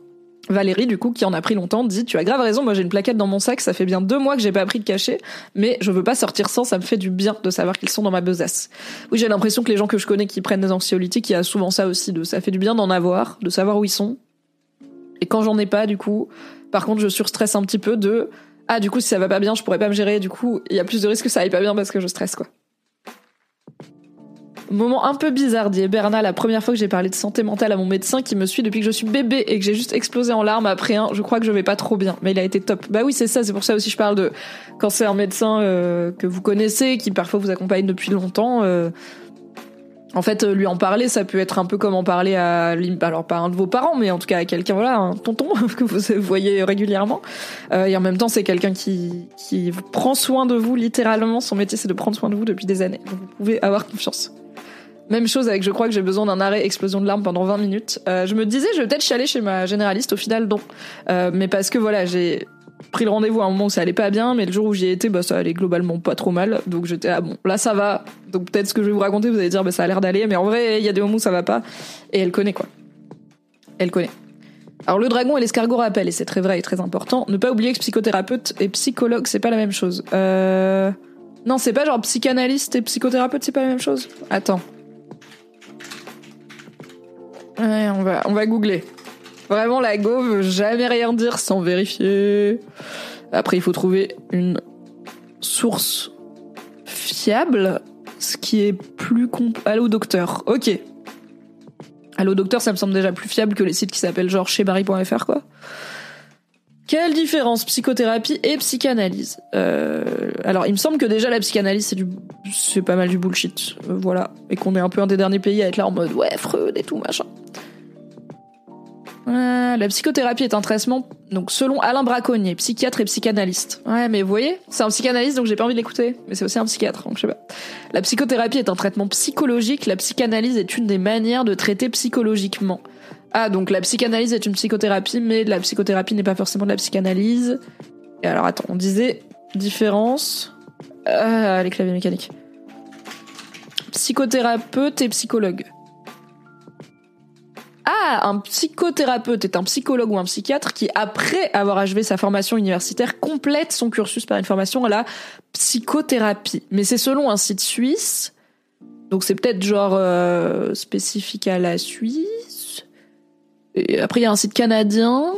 Speaker 2: Valérie, du coup, qui en a pris longtemps, dit Tu as grave raison, moi j'ai une plaquette dans mon sac, ça fait bien deux mois que j'ai pas appris de cacher, mais je veux pas sortir sans, ça me fait du bien de savoir qu'ils sont dans ma besace. Oui, j'ai l'impression que les gens que je connais qui prennent des anxiolytiques, il y a souvent ça aussi, de ça fait du bien d'en avoir, de savoir où ils sont. Et quand j'en ai pas, du coup, par contre, je surstresse un petit peu de Ah, du coup, si ça va pas bien, je pourrais pas me gérer, du coup, il y a plus de risques que ça aille pas bien parce que je stresse, quoi. Moment un peu bizarre, dit Berna, la première fois que j'ai parlé de santé mentale à mon médecin qui me suit depuis que je suis bébé et que j'ai juste explosé en larmes après un, je crois que je vais pas trop bien, mais il a été top. Bah oui, c'est ça, c'est pour ça aussi je parle de quand c'est un médecin euh, que vous connaissez, qui parfois vous accompagne depuis longtemps. Euh, en fait, euh, lui en parler, ça peut être un peu comme en parler à, alors pas un de vos parents, mais en tout cas à quelqu'un, voilà, un tonton que vous voyez régulièrement. et en même temps, c'est quelqu'un qui, qui prend soin de vous, littéralement. Son métier, c'est de prendre soin de vous depuis des années. Vous pouvez avoir confiance. Même chose avec je crois que j'ai besoin d'un arrêt explosion de larmes pendant 20 minutes. Euh, je me disais je vais peut-être chialer chez ma généraliste au final non. Euh, mais parce que voilà, j'ai pris le rendez-vous à un moment où ça allait pas bien, mais le jour où j'y étais, bah ça allait globalement pas trop mal. Donc j'étais ah bon, là ça va. Donc peut-être ce que je vais vous raconter, vous allez dire bah ça a l'air d'aller, mais en vrai, il y a des moments où ça va pas et elle connaît quoi. Elle connaît. Alors le dragon et l'escargot rappellent, et c'est très vrai et très important, ne pas oublier que psychothérapeute et psychologue, c'est pas la même chose. Euh... Non, c'est pas genre psychanalyste et psychothérapeute, c'est pas la même chose? Attends. On va, on va googler. Vraiment, la go veut jamais rien dire sans vérifier. Après, il faut trouver une source fiable, ce qui est plus comp... Allo docteur. Ok. Allo docteur, ça me semble déjà plus fiable que les sites qui s'appellent genre chez Barry.fr, quoi. Quelle différence psychothérapie et psychanalyse? Euh, Alors, il me semble que déjà la psychanalyse c'est du, c'est pas mal du bullshit, euh, voilà, et qu'on est un peu un des derniers pays à être là en mode ouais Freud et tout machin. La psychothérapie est un traitement, donc selon Alain Braconnier, psychiatre et psychanalyste. Ouais, mais vous voyez, c'est un psychanalyste, donc j'ai pas envie de l'écouter. Mais c'est aussi un psychiatre, donc je sais pas. La psychothérapie est un traitement psychologique, la psychanalyse est une des manières de traiter psychologiquement. Ah, donc la psychanalyse est une psychothérapie, mais la psychothérapie n'est pas forcément de la psychanalyse. Et alors attends, on disait différence. Ah, les claviers mécaniques. Psychothérapeute et psychologue. Ah, un psychothérapeute est un psychologue ou un psychiatre qui, après avoir achevé sa formation universitaire, complète son cursus par une formation à la psychothérapie. Mais c'est selon un site suisse, donc c'est peut-être genre euh, spécifique à la Suisse. Et après, il y a un site canadien.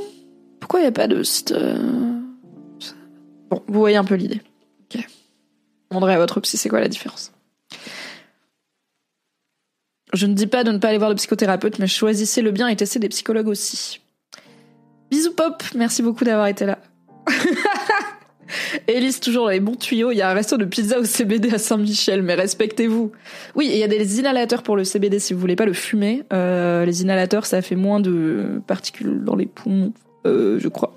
Speaker 2: Pourquoi il n'y a pas de site... Euh, bon, vous voyez un peu l'idée. Ok. Demanderai à votre psy c'est quoi la différence? Je ne dis pas de ne pas aller voir le psychothérapeute, mais choisissez le bien et testez des psychologues aussi. Bisous Pop, merci beaucoup d'avoir été là. Élise, toujours les bons tuyaux. Il y a un resto de pizza au CBD à Saint-Michel, mais respectez-vous. Oui, il y a des inhalateurs pour le CBD si vous voulez pas le fumer. Euh, les inhalateurs, ça fait moins de particules dans les poumons, euh, je crois.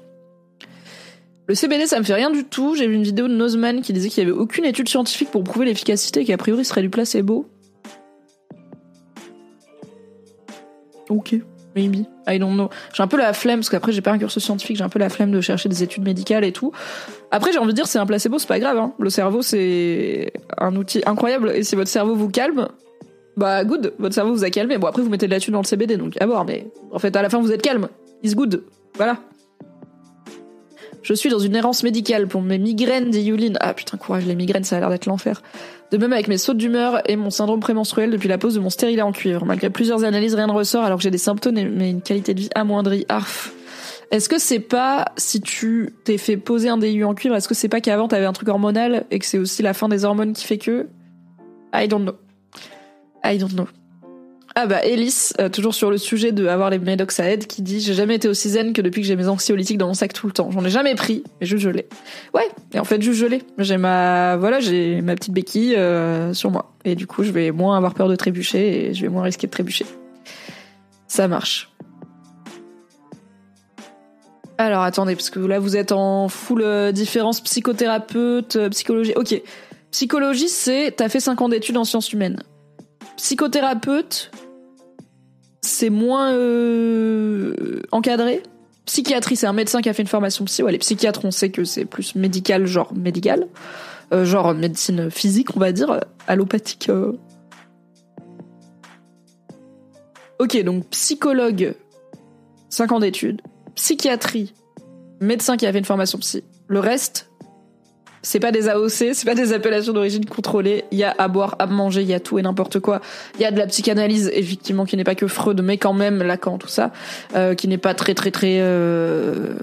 Speaker 2: Le CBD, ça me fait rien du tout. J'ai vu une vidéo de Nozman qui disait qu'il y avait aucune étude scientifique pour prouver l'efficacité et qu'a priori ce serait du placebo. Ok, maybe. I don't know. J'ai un peu la flemme, parce qu'après j'ai pas un cursus scientifique, j'ai un peu la flemme de chercher des études médicales et tout. Après j'ai envie de dire c'est un placebo, c'est pas grave. Hein. Le cerveau c'est un outil incroyable et si votre cerveau vous calme, bah good, votre cerveau vous a calmé. Bon après vous mettez de la dans le CBD donc à voir, mais en fait à la fin vous êtes calme. It's good. Voilà. Je suis dans une errance médicale pour mes migraines, dit Yulin. Ah putain, courage, les migraines, ça a l'air d'être l'enfer. De même avec mes sautes d'humeur et mon syndrome prémenstruel depuis la pose de mon stérilet en cuivre. Malgré plusieurs analyses, rien ne ressort alors que j'ai des symptômes mais une qualité de vie amoindrie. Arf. Est-ce que c'est pas, si tu t'es fait poser un DIU en cuivre, est-ce que c'est pas qu'avant t'avais un truc hormonal et que c'est aussi la fin des hormones qui fait que? I don't know. I don't know. Ah bah Elise, euh, toujours sur le sujet de avoir les médocs à aide, qui dit j'ai jamais été aussi zen que depuis que j'ai mes anxiolytiques dans mon sac tout le temps. J'en ai jamais pris, mais juste je l'ai. Ouais, et en fait juste je l'ai. J'ai ma voilà, j'ai ma petite béquille euh, sur moi, et du coup je vais moins avoir peur de trébucher et je vais moins risquer de trébucher. Ça marche. Alors attendez, parce que là vous êtes en full euh, différence psychothérapeute, psychologie. Ok, psychologie c'est t'as fait 5 ans d'études en sciences humaines. Psychothérapeute, c'est moins euh, encadré. Psychiatrie, c'est un médecin qui a fait une formation psy. Ouais, les psychiatres, on sait que c'est plus médical, genre médical. Euh, genre médecine physique, on va dire, allopathique. Euh. Ok, donc psychologue, 5 ans d'études. psychiatrie, médecin qui a fait une formation psy. Le reste, c'est pas des AOC, c'est pas des appellations d'origine contrôlée. Il y a à boire, à manger, il y a tout et n'importe quoi. Il y a de la psychanalyse, effectivement, qui n'est pas que Freud, mais quand même Lacan, tout ça, euh, qui n'est pas très très très euh,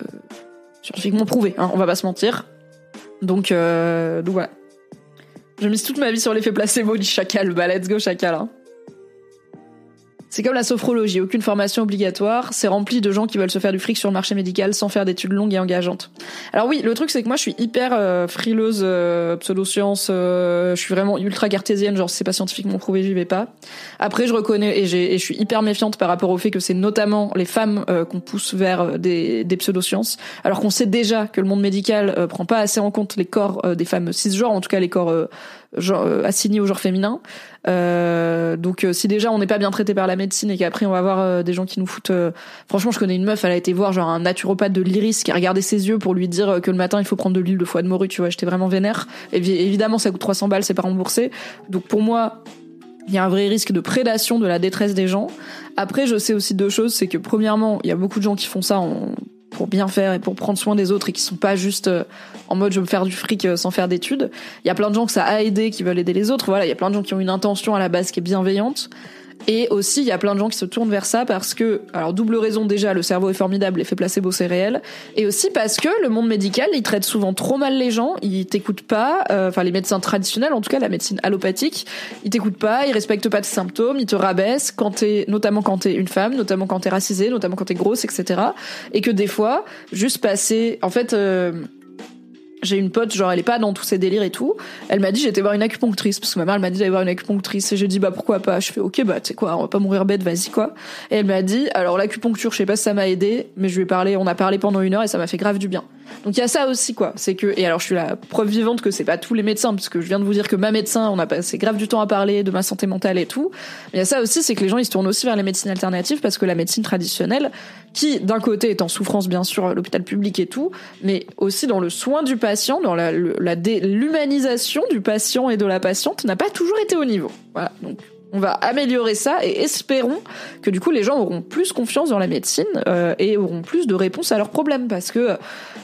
Speaker 2: scientifiquement prouvé. Hein, on va pas se mentir. Donc, euh, donc voilà. Je mise toute ma vie sur l'effet placebo du chacal. Bah let's go chacal. Hein. C'est comme la sophrologie, aucune formation obligatoire, c'est rempli de gens qui veulent se faire du fric sur le marché médical sans faire d'études longues et engageantes. Alors oui, le truc c'est que moi je suis hyper euh, frileuse euh, pseudo-science, euh, je suis vraiment ultra cartésienne, genre c'est pas scientifiquement prouvé, j'y vais pas. Après je reconnais et, j'ai, je suis hyper méfiante par rapport au fait que c'est notamment les femmes qu'on pousse vers des, des pseudo-sciences, alors qu'on sait déjà que le monde médical prend pas assez en compte les corps des femmes cisgenres, en tout cas les corps genre, euh, assigné au genre féminin. Euh, donc euh, si déjà on n'est pas bien traité par la médecine et qu'après on va avoir des gens qui nous foutent. Franchement, je connais une meuf, elle a été voir genre un naturopathe de l'iris qui a regardé ses yeux pour lui dire que le matin il faut prendre de l'huile de foie de morue. Tu vois, j'étais vraiment vénère. Et évidemment, ça coûte 300 balles, c'est pas remboursé. Donc pour moi, il y a un vrai risque de prédation de la détresse des gens. Après, je sais aussi deux choses, c'est que premièrement, il y a beaucoup de gens qui font ça en pour bien faire et pour prendre soin des autres et qui sont pas juste euh, en mode je veux me faire du fric euh, sans faire d'études. Il y a plein de gens que ça a aidé, qui veulent aider les autres. Voilà, il y a plein de gens qui ont une intention à la base qui est bienveillante. Et aussi, il y a plein de gens qui se tournent vers ça parce que, alors double raison déjà, le cerveau est formidable, l'effet placebo c'est réel, et aussi parce que le monde médical, il traite souvent trop mal les gens, ils t'écoutent pas, euh, enfin les médecins traditionnels, en tout cas la médecine allopathique, ils t'écoutent pas, ils respectent pas tes symptômes, ils te rabaissent quand t'es, notamment quand t'es une femme, notamment quand t'es racisée, notamment quand t'es grosse, etc. Et que des fois, juste passer, en fait. Euh, j'ai une pote, genre elle est pas dans tous ces délires et tout. Elle m'a dit j'étais voir une acupunctrice parce que ma mère elle m'a dit d'aller voir une acupunctrice et j'ai dit bah pourquoi pas? Je fais ok bah tu sais quoi on va pas mourir bête vas-y quoi. Et elle m'a dit alors l'acupuncture je sais pas si ça m'a aidé mais je lui ai parlé on a parlé pendant une heure et ça m'a fait grave du bien. Donc il y a ça aussi quoi. C'est que et alors je suis la preuve vivante que c'est pas tous les médecins parce que je viens de vous dire que ma médecin on a passé grave du temps à parler de ma santé mentale et tout. Mais il y a ça aussi c'est que les gens ils se tournent aussi vers les médecines alternatives parce que la médecine traditionnelle qui d'un côté est en souffrance bien sûr l'hôpital public et tout mais aussi dans le soin du patient dans la l'humanisation du patient et de la patiente n'a pas toujours été au niveau. Voilà donc on va améliorer ça et espérons que du coup les gens auront plus confiance dans la médecine euh, et auront plus de réponses à leurs problèmes. Parce que euh,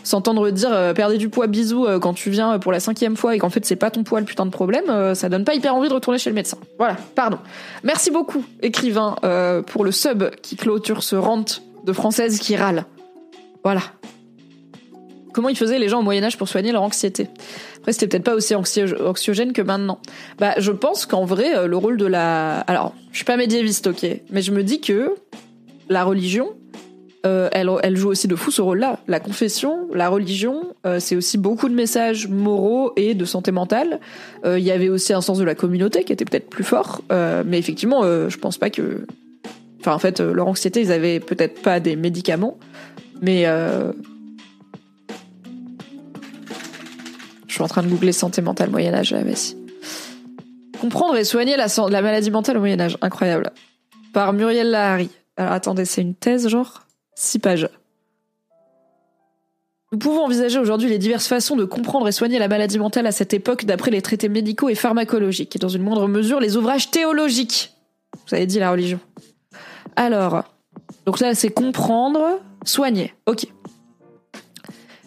Speaker 2: s'entendre dire euh, perdez du poids bisous quand tu viens pour la cinquième fois et qu'en fait c'est pas ton poids le putain de problème ça donne pas hyper envie de retourner chez le médecin voilà pardon. Merci beaucoup écrivain pour le sub qui clôture ce rente de française qui râle. Voilà comment ils faisaient les gens au Moyen Âge pour soigner leur anxiété. Après, c'était peut-être pas aussi anxiogène que maintenant. Bah, je pense qu'en vrai, euh, le rôle de la... Alors, je suis pas médiéviste, ok, mais je me dis que la religion, euh, elle, joue aussi de fou ce rôle-là. La confession, la religion, euh, c'est aussi beaucoup de messages moraux et de santé mentale. Il y avait aussi un sens de la communauté qui était peut-être plus fort, mais effectivement, je pense pas que... Enfin, en fait, leur anxiété, ils avaient peut-être pas des médicaments, mais Je suis en train de googler santé mentale Moyen-Âge Comprendre et soigner la, la, maladie mentale au Moyen-Âge. Incroyable. Par Muriel Lahari. Alors attendez, c'est une thèse, genre Six pages. Nous pouvons envisager aujourd'hui les diverses façons de comprendre et soigner la maladie mentale à cette époque d'après les traités médicaux et pharmacologiques, et dans une moindre mesure les ouvrages théologiques. Vous avez dit la religion. Alors, donc là c'est comprendre, soigner. Ok.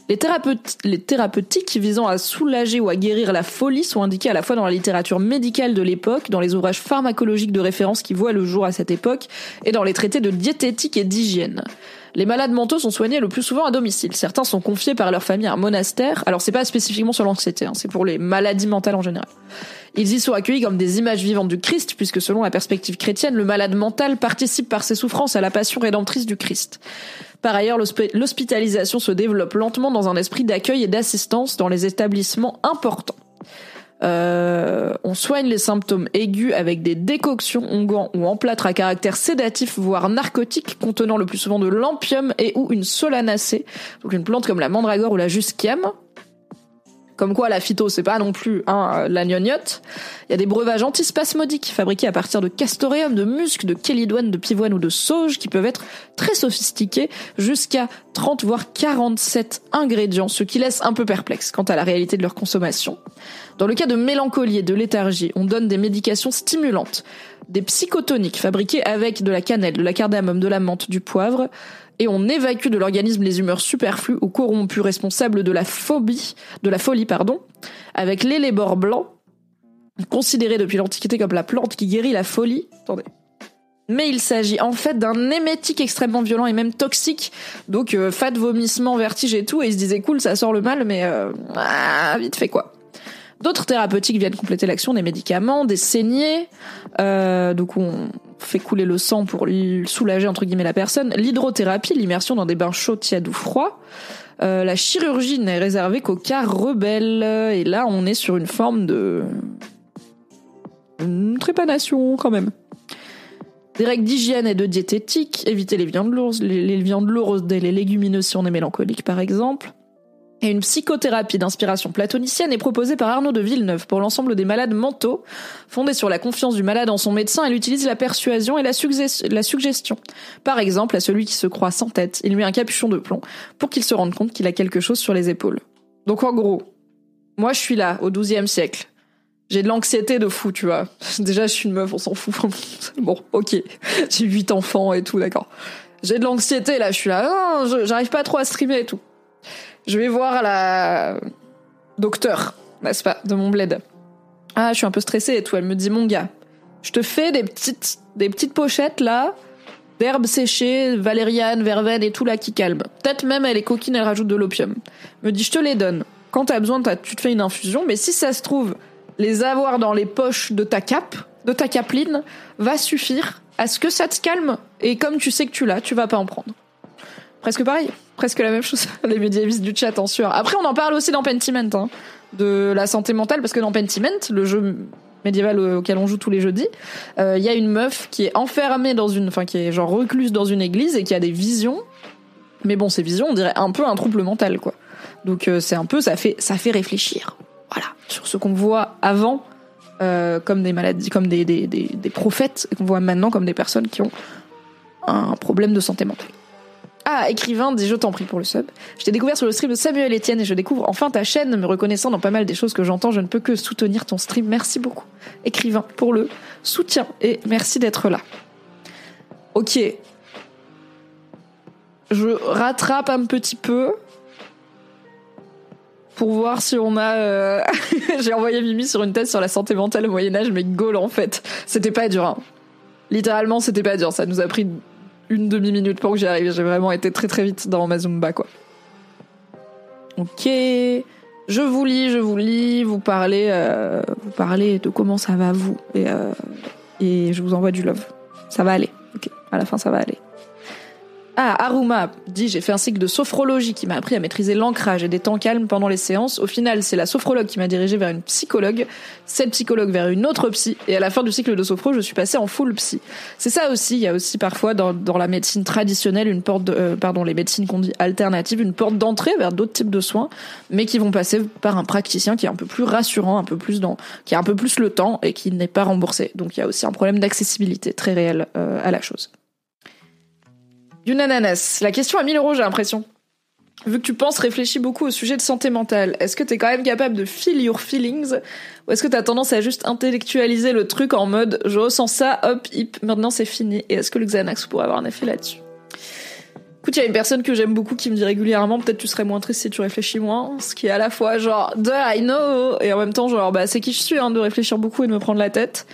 Speaker 2: Les, thérapeutiques visant à soulager ou à guérir la folie sont indiquées à la fois dans la littérature médicale de l'époque, dans les ouvrages pharmacologiques de référence qui voient le jour à cette époque, et dans les traités de diététique et d'hygiène. Les malades mentaux sont soignés le plus souvent à domicile. Certains sont confiés par leur famille à un monastère. Alors c'est pas spécifiquement sur l'anxiété, hein, c'est pour les maladies mentales en général. Ils y sont accueillis comme des images vivantes du Christ, puisque selon la perspective chrétienne, le malade mental participe par ses souffrances à la passion rédemptrice du Christ. Par ailleurs, l'hospitalisation se développe lentement dans un esprit d'accueil et d'assistance dans les établissements importants. Euh, on soigne les symptômes aigus avec des décoctions onguents ou emplâtres à caractère sédatif, voire narcotique, contenant le plus souvent de l'ampium et ou une solanacée, donc une plante comme la mandragore ou la jusquiame. Comme quoi, la phyto, c'est pas non plus hein, la gnognotte. Il y a des breuvages antispasmodiques fabriqués à partir de castoreum, de musc, de kélidoine, de pivoine ou de sauge qui peuvent être très sophistiqués, jusqu'à 30 voire 47 ingrédients, ce qui laisse un peu perplexe quant à la réalité de leur consommation. Dans le cas de mélancolie et de léthargie, on donne des médications stimulantes, des psychotoniques fabriqués avec de la cannelle, de la cardamome, de la menthe, du poivre, et on évacue de l'organisme les humeurs superflues ou corrompues responsables de la phobie, de la folie, pardon, avec l'élébore blanc, considéré depuis l'Antiquité comme la plante qui guérit la folie. Attendez. Mais il s'agit en fait d'un émétique extrêmement violent et même toxique. Donc euh, fat, vomissement, vertige et tout. Et il se disait cool, ça sort le mal, mais euh, ah, vite fait quoi. D'autres thérapeutiques viennent compléter l'action, des médicaments, des saignées, euh, donc on fait couler le sang pour soulager entre guillemets la personne. L'hydrothérapie, l'immersion dans des bains chauds, tièdes ou froids. Euh, la chirurgie n'est réservée qu'aux cas rebelles. Et là, on est sur une forme de une trépanation quand même. Des règles d'hygiène et de diététique, éviter les viandes lourdes, les, et les légumineuses si on est mélancolique par exemple. Et une psychothérapie d'inspiration platonicienne est proposée par Arnaud de Villeneuve pour l'ensemble des malades mentaux. Fondée sur la confiance du malade en son médecin, elle utilise la persuasion et la, suggestion. Par exemple, à celui qui se croit sans tête, il met un capuchon de plomb pour qu'il se rende compte qu'il a quelque chose sur les épaules. Donc en gros, moi je suis là, au XIIe siècle. J'ai de l'anxiété de fou, tu vois. Déjà, je suis une meuf, on s'en fout. bon, ok. J'ai huit enfants et tout, d'accord. J'ai de l'anxiété, là, je suis là. J'arrive pas trop à streamer et tout. Je vais voir la docteur, n'est-ce pas, de mon bled. Ah, je suis un peu stressée et tout. Elle me dit, mon gars, je te fais des petites, des petites pochettes là, d'herbes séchées, valériane, verveine et tout là qui calme. Peut-être même elle est coquine, elle rajoute de l'opium. Me dit, je te les donne. Quand t'as besoin, tu te fais une infusion. Mais si ça se trouve, les avoir dans les poches de ta cape, de ta capeline, va suffire à ce que ça te calme. Et comme tu sais que tu l'as, tu vas pas en prendre. Presque pareil presque la même chose. Les médiévistes du chat en sueur. Après, on en parle aussi dans Pentiment, hein, de la santé mentale, parce que dans Pentiment, le jeu médiéval auquel on joue tous les jeudis, il euh, y a une meuf qui est enfermée dans une, enfin qui est genre recluse dans une église et qui a des visions. Mais bon, ces visions, on dirait un peu un trouble mental, quoi. Donc euh, c'est un peu, ça fait, ça fait réfléchir, voilà, sur ce qu'on voit avant euh, comme des maladies, comme des, des, des, des prophètes, et qu'on voit maintenant comme des personnes qui ont un problème de santé mentale. Ah, écrivain, dis je t'en prie pour le sub. Je t'ai découvert sur le stream de Samuel Etienne et je découvre enfin ta chaîne, me reconnaissant dans pas mal des choses que j'entends. Je ne peux que soutenir ton stream. Merci beaucoup, écrivain, pour le soutien et merci d'être là. Ok. Je rattrape un petit peu pour voir si on a. Euh, j'ai envoyé Mimi sur une thèse sur la santé mentale au Moyen Âge, mais goal en fait. C'était pas dur. Hein. Littéralement, c'était pas dur. Ça nous a pris une demi-minute pour que j'y arrive. J'ai vraiment été très très vite dans ma Zumba, quoi. Ok. Je vous lis, je vous lis, vous parlez, euh, vous parlez de comment ça va vous. Et, euh, et je vous envoie du love. Ça va aller. Ok. À la fin, ça va aller. Ah, Aruma dit j'ai fait un cycle de sophrologie qui m'a appris à maîtriser l'ancrage et des temps calmes pendant les séances. Au final, c'est la sophrologue qui m'a dirigé vers une psychologue, cette psychologue vers une autre psy, et à la fin du cycle de sophro, je suis passée en full psy. C'est ça aussi, il y a aussi parfois dans, dans la médecine traditionnelle une porte, de, euh, pardon, les médecines qu'on dit alternatives, une porte d'entrée vers d'autres types de soins, mais qui vont passer par un praticien qui est un peu plus rassurant, un peu plus dans, qui a un peu plus le temps et qui n'est pas remboursé. Donc il y a aussi un problème d'accessibilité très réel euh, à la chose. Une ananas. La question à 1000 euros, j'ai l'impression. Vu que tu penses, réfléchis beaucoup au sujet de santé mentale, est-ce que t'es quand même capable de feel your feelings Ou est-ce que t'as tendance à juste intellectualiser le truc en mode je ressens ça, hop, hip, maintenant c'est fini Et est-ce que le Xanax pourrait avoir un effet là-dessus? Écoute, il y a une personne que j'aime beaucoup qui me dit régulièrement peut-être tu serais moins triste si tu réfléchis moins, ce qui est à la fois genre de I know et en même temps genre bah c'est qui je suis hein, de réfléchir beaucoup et de me prendre la tête.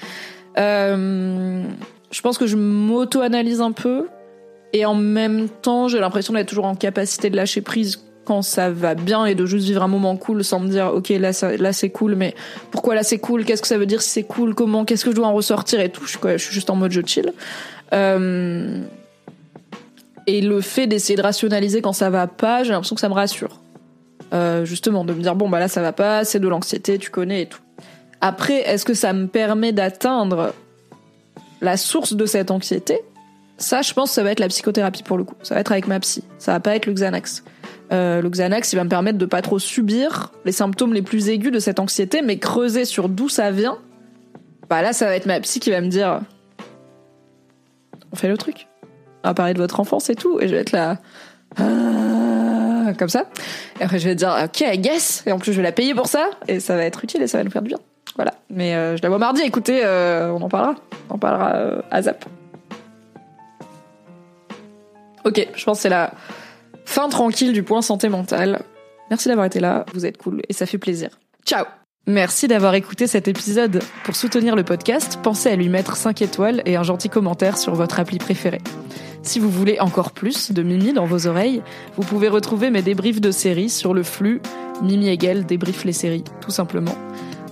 Speaker 2: Euh, je pense que je m'auto-analyse un peu et en même temps, j'ai l'impression d'être toujours en capacité de lâcher prise quand ça va bien et de juste vivre un moment cool sans me dire ok là là c'est cool mais pourquoi là c'est cool? Qu'est-ce que ça veut dire si c'est cool? Comment qu'est-ce que je dois en ressortir et tout? Je, suis juste en mode je chill. Euh, et le fait d'essayer de rationaliser quand ça va pas j'ai l'impression que ça me rassure. Euh, justement de me dire bon bah là ça va pas c'est de l'anxiété tu connais et tout. Après est-ce que ça me permet d'atteindre la source de cette anxiété? Ça, je pense, ça va être la psychothérapie pour le coup. Ça va être avec ma psy. Ça va pas être le Xanax. Euh, le Xanax, il va me permettre de pas trop subir les symptômes les plus aigus de cette anxiété, mais creuser sur d'où ça vient. Bah là, ça va être ma psy qui va me dire, on fait le truc. On va parler de votre enfance et tout, et je vais être là, ah, comme ça. Et après, je vais dire, ok, I guess. Et en plus, je vais la payer pour ça, et ça va être utile et ça va nous faire du bien. Voilà. Mais euh, je la vois mardi. Écoutez, euh, on en parlera. On en parlera à Zap. Ok, je pense que c'est la fin tranquille du point santé mentale. Merci d'avoir été là. Vous êtes cool et ça fait plaisir. Ciao Merci d'avoir écouté cet épisode. Pour soutenir le podcast, pensez à lui mettre 5 étoiles et un gentil commentaire sur votre appli préférée. Si vous voulez encore plus de Mimi dans vos oreilles, vous pouvez retrouver mes débriefs de séries sur le flux Mimi Hegel débrief les séries, tout simplement.